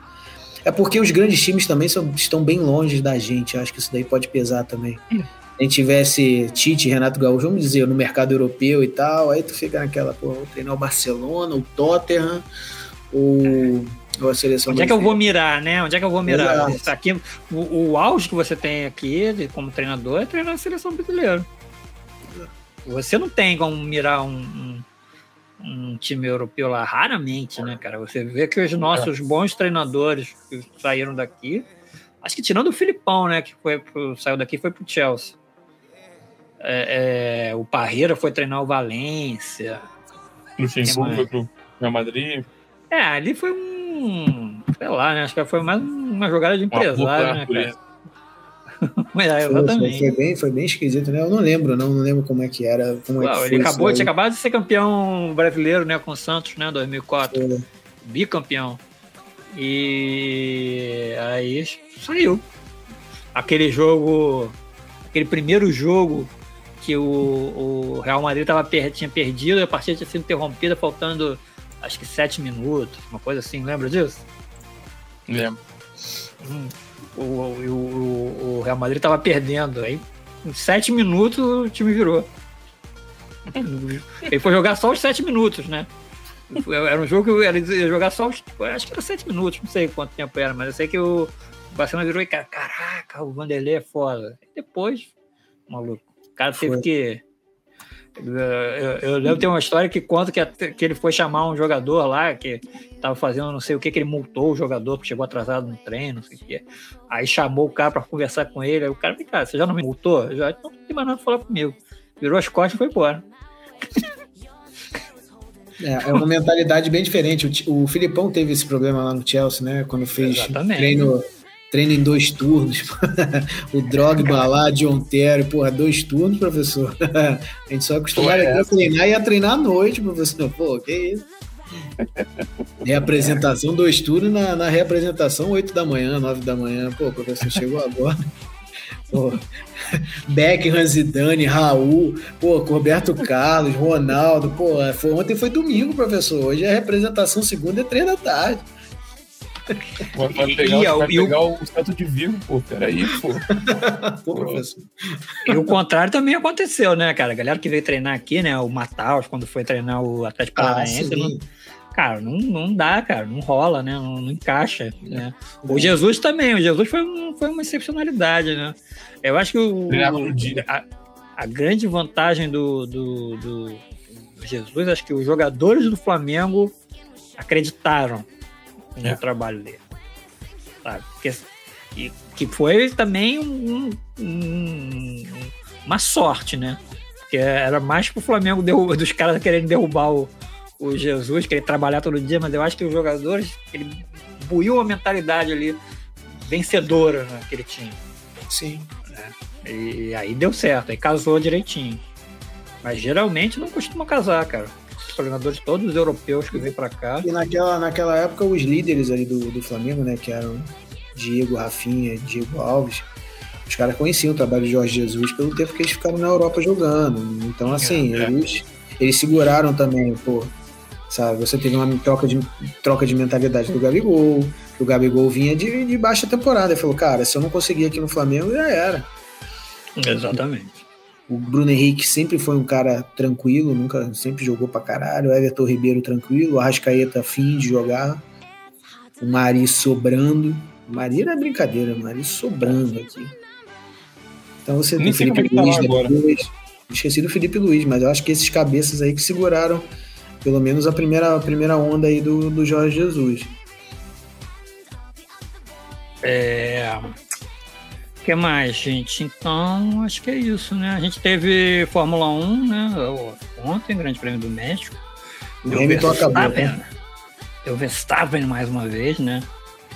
Speaker 3: É porque os grandes times também são- estão bem longe da gente. Acho que isso daí pode pesar também. Se a gente tivesse Tite, Renato Gaúcho, vamos dizer, no mercado europeu e tal, aí tu fica naquela, pô, vou treinar o Barcelona, o Tottenham, a seleção
Speaker 1: Onde é que eu vou mirar, né? Onde é que eu vou mirar?
Speaker 3: Exato.
Speaker 1: Aqui, o, o auge que você tem aqui de- como treinador é treinar a seleção brasileira. Você não tem como mirar um, um, um time europeu lá, raramente, né, cara? Você vê que os nossos bons treinadores que saíram daqui, acho que tirando o Filipão, né, que foi pro, saiu daqui foi pro Chelsea. É, é, o Parreira foi treinar o Valência.
Speaker 2: Luxemburgo foi pro Real Madrid.
Speaker 1: É, ali foi um. Sei lá, né? Acho que foi mais uma jogada de empresário, né, cara? É,
Speaker 3: Foi, foi,
Speaker 1: exatamente.
Speaker 3: foi bem, foi bem esquisito, né? Eu não lembro, não, não lembro como é que era. Como é que
Speaker 1: Uau,
Speaker 3: foi
Speaker 1: ele acabou, tinha acabado de ser campeão brasileiro, né, com o Santos, né, 2004,
Speaker 3: Foi.
Speaker 1: bicampeão. E aí saiu. Aquele jogo, aquele primeiro jogo que o, o Real Madrid tava per- tinha perdido, a partida tinha sido interrompida faltando acho que sete minutos, uma coisa assim, lembra disso?
Speaker 2: Lembro.
Speaker 1: O, o, o- o Real Madrid tava perdendo. Aí, em sete minutos, o time virou. Ele foi jogar só os sete minutos, né? Era um jogo que ele ia jogar só os. Acho que era sete minutos, não sei quanto tempo era, mas eu sei que o Barcelona virou e, cara, caraca, o Vanderlei é foda. E depois, maluco, o cara teve
Speaker 3: Foi.
Speaker 1: que. Eu, eu lembro tem uma história que conta que, que ele foi chamar um jogador lá que tava fazendo não sei o que, que ele multou o jogador que chegou atrasado no treino, não sei o que. Aí chamou o cara pra conversar com ele. Aí o cara, vem cá, você já não me multou? Eu Já, então não tem mais nada pra falar comigo. Virou as costas e foi embora.
Speaker 3: É, é uma mentalidade bem diferente. O, o Filipão teve esse problema lá no Chelsea, né? Quando fez
Speaker 1: Exatamente.
Speaker 3: treino, treino em dois turnos. o Drogba lá, John Terry, porra, dois turnos, professor. a gente só acostumado
Speaker 2: Pô, é
Speaker 3: a treinar e ia treinar à noite, professor. Pô, que isso? Reapresentação, dois turnos, na, na reapresentação, 8 da manhã, 9 da manhã. Pô, professor, chegou agora. Pô, Beckham, Zidane, Raul, pô, Roberto Carlos, Ronaldo, pô, foi, ontem foi domingo, professor. Hoje é representação segunda e três da tarde.
Speaker 2: Vai, vai
Speaker 1: E-
Speaker 2: pegar,
Speaker 1: e-
Speaker 2: vai
Speaker 1: e o-
Speaker 2: pegar o Santo de Vigo, pô. Peraí, pô.
Speaker 3: Pô, professor.
Speaker 1: E o contrário também aconteceu, né, cara? A galera que veio treinar aqui, né? O Mataus, quando foi treinar o Atlético
Speaker 3: Ah,
Speaker 1: Paranaense, não- cara, não, não dá, cara, não rola, né? Não, não encaixa. Né? O Jesus também, o Jesus foi, um- foi uma excepcionalidade, né? Eu acho que o,
Speaker 2: Treinava no dia.
Speaker 1: a, a grande vantagem do, do- do Jesus, acho que os jogadores do Flamengo acreditaram no
Speaker 2: É.
Speaker 1: trabalho dele. Sabe? Porque, e, que foi também um- um- uma sorte, né? Porque era mais pro Flamengo derrubar, dos caras querendo derrubar o, o Jesus, querer trabalhar todo dia, mas eu acho que os jogadores, ele buiu a mentalidade ali vencedora né, que ele tinha.
Speaker 3: Sim.
Speaker 1: E aí deu certo, aí casou direitinho. Mas geralmente não costuma casar, cara. Treinadores todos os europeus que vêm pra cá.
Speaker 3: E naquela, naquela época, os líderes ali do, do Flamengo, né, que eram Diego, Rafinha, Diego Alves, os caras conheciam o trabalho de Jorge Jesus pelo tempo que eles ficaram na Europa jogando. Então, assim,
Speaker 2: É.
Speaker 3: eles, eles seguraram também, pô. Sabe, você teve uma troca de, troca de mentalidade do Gabigol, que o Gabigol vinha de, de baixa temporada. Ele falou, cara, se eu não conseguir aqui no Flamengo, já era.
Speaker 1: Exatamente.
Speaker 3: O Bruno Henrique sempre foi um cara tranquilo, nunca sempre jogou pra caralho. O Everton Ribeiro tranquilo, o Arrascaeta fim de jogar. O Mari sobrando. O Mari não é brincadeira, o Mari sobrando aqui. Então você
Speaker 2: Nem
Speaker 3: tem
Speaker 2: sei
Speaker 3: Felipe
Speaker 2: é que tá
Speaker 3: Luiz depois. Esqueci do Felipe Luiz, mas eu acho que esses cabeças aí que seguraram pelo menos a primeira, a primeira onda aí do, do Jorge Jesus.
Speaker 1: É. O que mais, gente? Então, acho que é isso, né? A gente teve Fórmula 1, né? Ontem, Grande Prêmio do México.
Speaker 3: O Hamilton acabou, né?
Speaker 1: Deu Verstappen mais uma vez, né?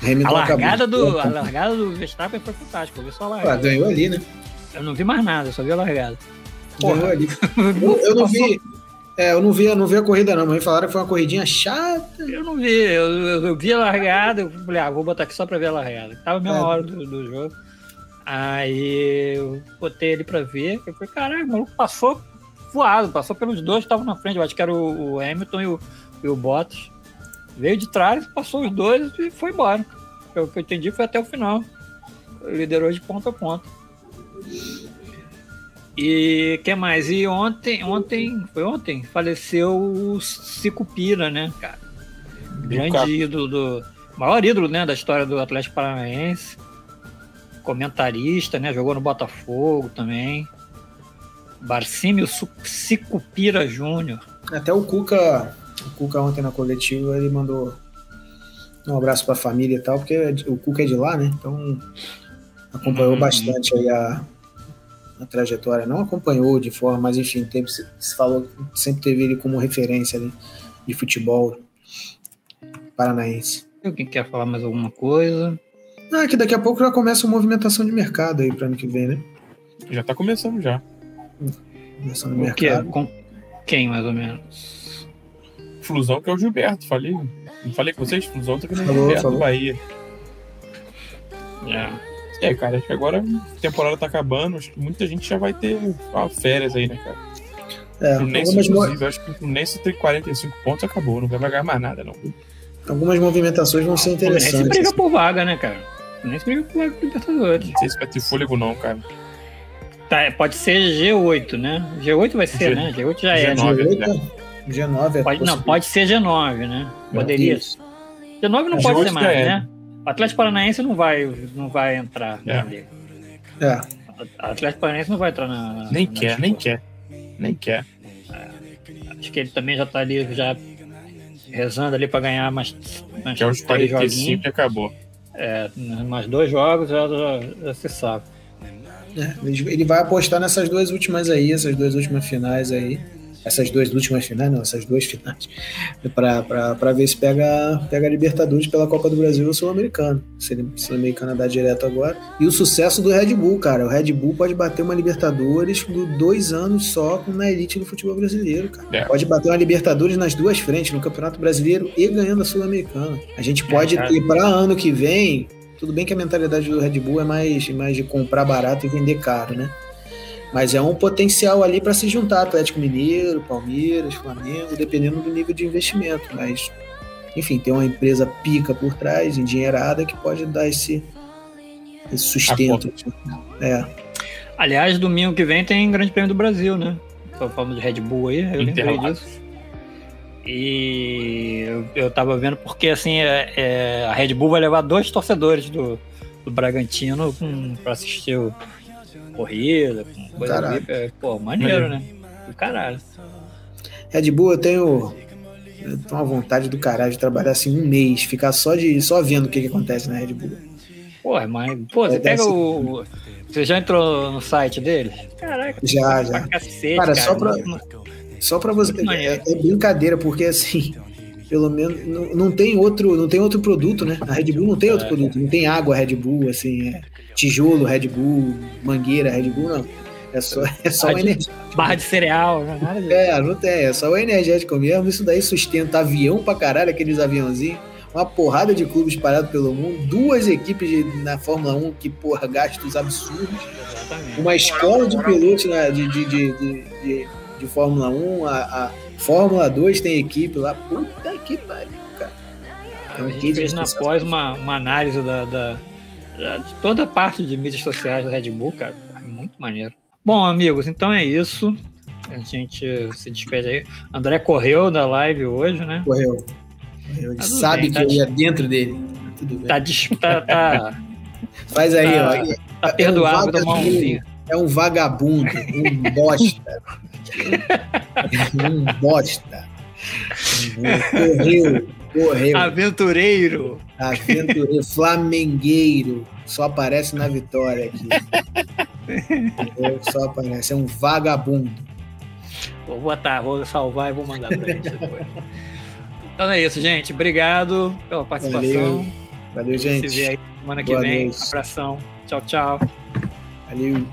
Speaker 3: Hamilton
Speaker 1: A largada,
Speaker 3: acabou.
Speaker 1: do, a largada do Verstappen foi fantástica. Eu vi só a
Speaker 3: Ah,
Speaker 1: largada.
Speaker 3: ganhou ali, né?
Speaker 1: Eu não vi mais nada, eu só vi a largada.
Speaker 3: Ganhou
Speaker 1: Porra.
Speaker 3: ali. Eu, eu não vi. É, eu não vi, eu não vi a corrida, não, mas me falaram que foi uma corridinha chata.
Speaker 1: Eu não vi, eu, eu, eu vi a largada, eu falei, ah, vou botar aqui só pra ver a largada. Tava a mesma
Speaker 3: É.
Speaker 1: hora do, do jogo. Aí eu botei ele pra ver. Eu falei, caralho, o maluco passou voado, passou pelos dois que estavam na frente. Eu acho que era o, o Hamilton e o, e o Bottas. Veio de trás, passou os dois e foi embora. O que eu entendi foi até o final. Liderou de ponta a ponta. E que mais? E ontem, ontem, foi ontem, faleceu o Cicupira, né, cara? Grande ídolo do. Maior ídolo, né, da história do Atlético Paranaense. Comentarista, né? Jogou no Botafogo também. Barcímio Cicupira Júnior.
Speaker 3: Até o Cuca, o Cuca ontem na coletiva, ele mandou um abraço pra família e tal, porque o Cuca é de lá, né? Então acompanhou
Speaker 1: Uhum.
Speaker 3: bastante aí a, a trajetória. Não acompanhou de forma, mas enfim, teve, se se falou, sempre teve ele como referência ali de futebol paranaense.
Speaker 1: Alguém quer falar mais alguma coisa?
Speaker 3: Ah, que daqui a pouco já começa a movimentação de mercado aí para ano que vem, né?
Speaker 2: Já tá começando já.
Speaker 3: Começando o
Speaker 1: O quê?
Speaker 3: mercado.
Speaker 1: Com quem, mais ou menos?
Speaker 2: Flusão que é o Gilberto, falei. Não falei com vocês? Flusão tá querendo o
Speaker 3: Falou,
Speaker 2: Gilberto
Speaker 3: falou.
Speaker 2: do Bahia.
Speaker 1: É.
Speaker 2: É, cara, acho que agora a temporada tá acabando, acho que muita gente já vai ter ah, férias aí, né, cara?
Speaker 3: É,
Speaker 2: Fluminense,
Speaker 3: algumas,
Speaker 2: inclusive, eu acho que o Fluminense tem 45 pontos, acabou, não vai ganhar mais nada, não.
Speaker 3: algumas movimentações vão ser
Speaker 1: O Fluminense
Speaker 3: interessantes.
Speaker 1: briga por vaga, né, cara? O Fluminense briga vaga pro Libertadores.
Speaker 2: Não sei se vai ter fôlego, não, cara.
Speaker 1: Tá, pode ser G8, né? G8 vai ser,
Speaker 2: G-
Speaker 1: né? G8 já é.
Speaker 2: G9.
Speaker 1: né?
Speaker 3: G8, G9 é
Speaker 1: Pode, não, pode ser G9, né? Poderia.
Speaker 3: Isso.
Speaker 1: G9 não
Speaker 2: G8
Speaker 1: pode ser
Speaker 2: já
Speaker 1: mais,
Speaker 2: é.
Speaker 1: né? O Atlético Paranaense não vai, não vai entrar
Speaker 2: É.
Speaker 1: na liga.
Speaker 3: É.
Speaker 1: O Atlético Paranaense não vai entrar na.
Speaker 2: Nem
Speaker 1: na
Speaker 2: quer, nem quer. Nem quer.
Speaker 1: Acho que ele também já tá ali, já rezando ali pra ganhar mais, mais
Speaker 2: Que é os
Speaker 1: três
Speaker 2: 45
Speaker 1: joguinhos.
Speaker 2: e acabou.
Speaker 1: É, mais dois jogos já, já, já se sabe.
Speaker 3: É, ele vai apostar nessas duas últimas aí, essas duas últimas finais aí. Essas duas últimas finais, não, essas duas finais. Pra ver se pega, pega a Libertadores pela Copa do Brasil ou Sul-Americano. Se ele- Sul-Americana dá direto agora. E o sucesso do Red Bull, cara. O Red Bull pode bater uma Libertadores do dois anos só na elite do futebol brasileiro, cara.
Speaker 2: É.
Speaker 3: Pode bater uma Libertadores nas duas frentes, no Campeonato Brasileiro e ganhando a Sul-Americana. A gente pode
Speaker 1: cara.
Speaker 3: ter para ano que vem. Tudo bem que a mentalidade do Red Bull é mais, mais de comprar barato e vender caro, né? Mas é um potencial ali para se juntar Atlético Mineiro, Palmeiras, Flamengo, dependendo do nível de investimento. Mas, enfim, tem uma empresa pica por trás, endinheirada, que pode dar esse, esse sustento. É,
Speaker 1: Aliás, domingo que vem tem Grande Prêmio do Brasil, né? Tô falando de Red Bull aí, eu lembrei disso. E eu, eu tava vendo porque assim é, é, a Red Bull vai levar dois torcedores do, do Bragantino com, pra assistir o corrida, com coisa
Speaker 3: Caralho.
Speaker 1: ali. É, Pô, maneiro, né? Do caralho.
Speaker 3: Red Bull, eu tenho, eu tenho uma vontade do caralho de trabalhar assim um mês, ficar só, de, só vendo o que, que acontece na Red Bull.
Speaker 1: Porra, mas. Pô, você
Speaker 3: É,
Speaker 1: pega o. Você já entrou no site deles? Caraca,
Speaker 3: Já, já.
Speaker 1: pra cacete,
Speaker 3: Cara,
Speaker 1: cara.
Speaker 3: só pra- Só para você. É, é brincadeira, porque assim, pelo menos não, não tem outro, não tem outro produto, né? A Red Bull não tem outro
Speaker 1: É.
Speaker 3: produto, não tem água Red Bull, assim, é tijolo Red Bull, mangueira Red Bull, não. É só, é só o
Speaker 1: Barra de-
Speaker 3: energético.
Speaker 1: Barra de cereal, né? nada disso.
Speaker 3: É, não tem, é só o energético mesmo. Isso daí sustenta avião pra caralho, aqueles aviãozinhos. Uma porrada de clubes espalhados pelo mundo, duas equipes de- na Fórmula 1 que, porra, gastos absurdos.
Speaker 1: Exatamente.
Speaker 3: uma escola de pilotos né, de, de, de, de, de- de Fórmula 1, a, a Fórmula 2 tem equipe lá. Puta que pariu, cara. É
Speaker 1: A gente fez na pós uma, uma análise da, da- da- de toda a parte de mídias sociais da Red Bull, cara. É Muito maneiro. Bom, amigos, então é isso. A gente se despede aí. André correu da live hoje, né?
Speaker 3: Correu. Ele
Speaker 1: Tá tudo
Speaker 3: sabe
Speaker 1: bem,
Speaker 3: que
Speaker 1: tá
Speaker 3: eu
Speaker 1: de-
Speaker 3: ia dentro dele. Tudo bem.
Speaker 1: Tá, dis- tá, tá,
Speaker 3: Faz aí,
Speaker 1: tá-
Speaker 3: ó.
Speaker 1: tá perdoado, tomar um vinho.
Speaker 3: É um vagabundo, um bosta. um bosta. Correu, correu.
Speaker 1: Aventureiro.
Speaker 3: Aventureiro, flamengueiro. Só aparece na vitória aqui. Só aparece. É um vagabundo.
Speaker 1: Vou botar, vou salvar e vou mandar pra gente depois. Então é isso, gente. Obrigado pela participação.
Speaker 3: Valeu, Valeu gente.
Speaker 1: Se vê aí semana que Boa vem. Noite. Abração. Tchau, tchau.
Speaker 3: Valeu.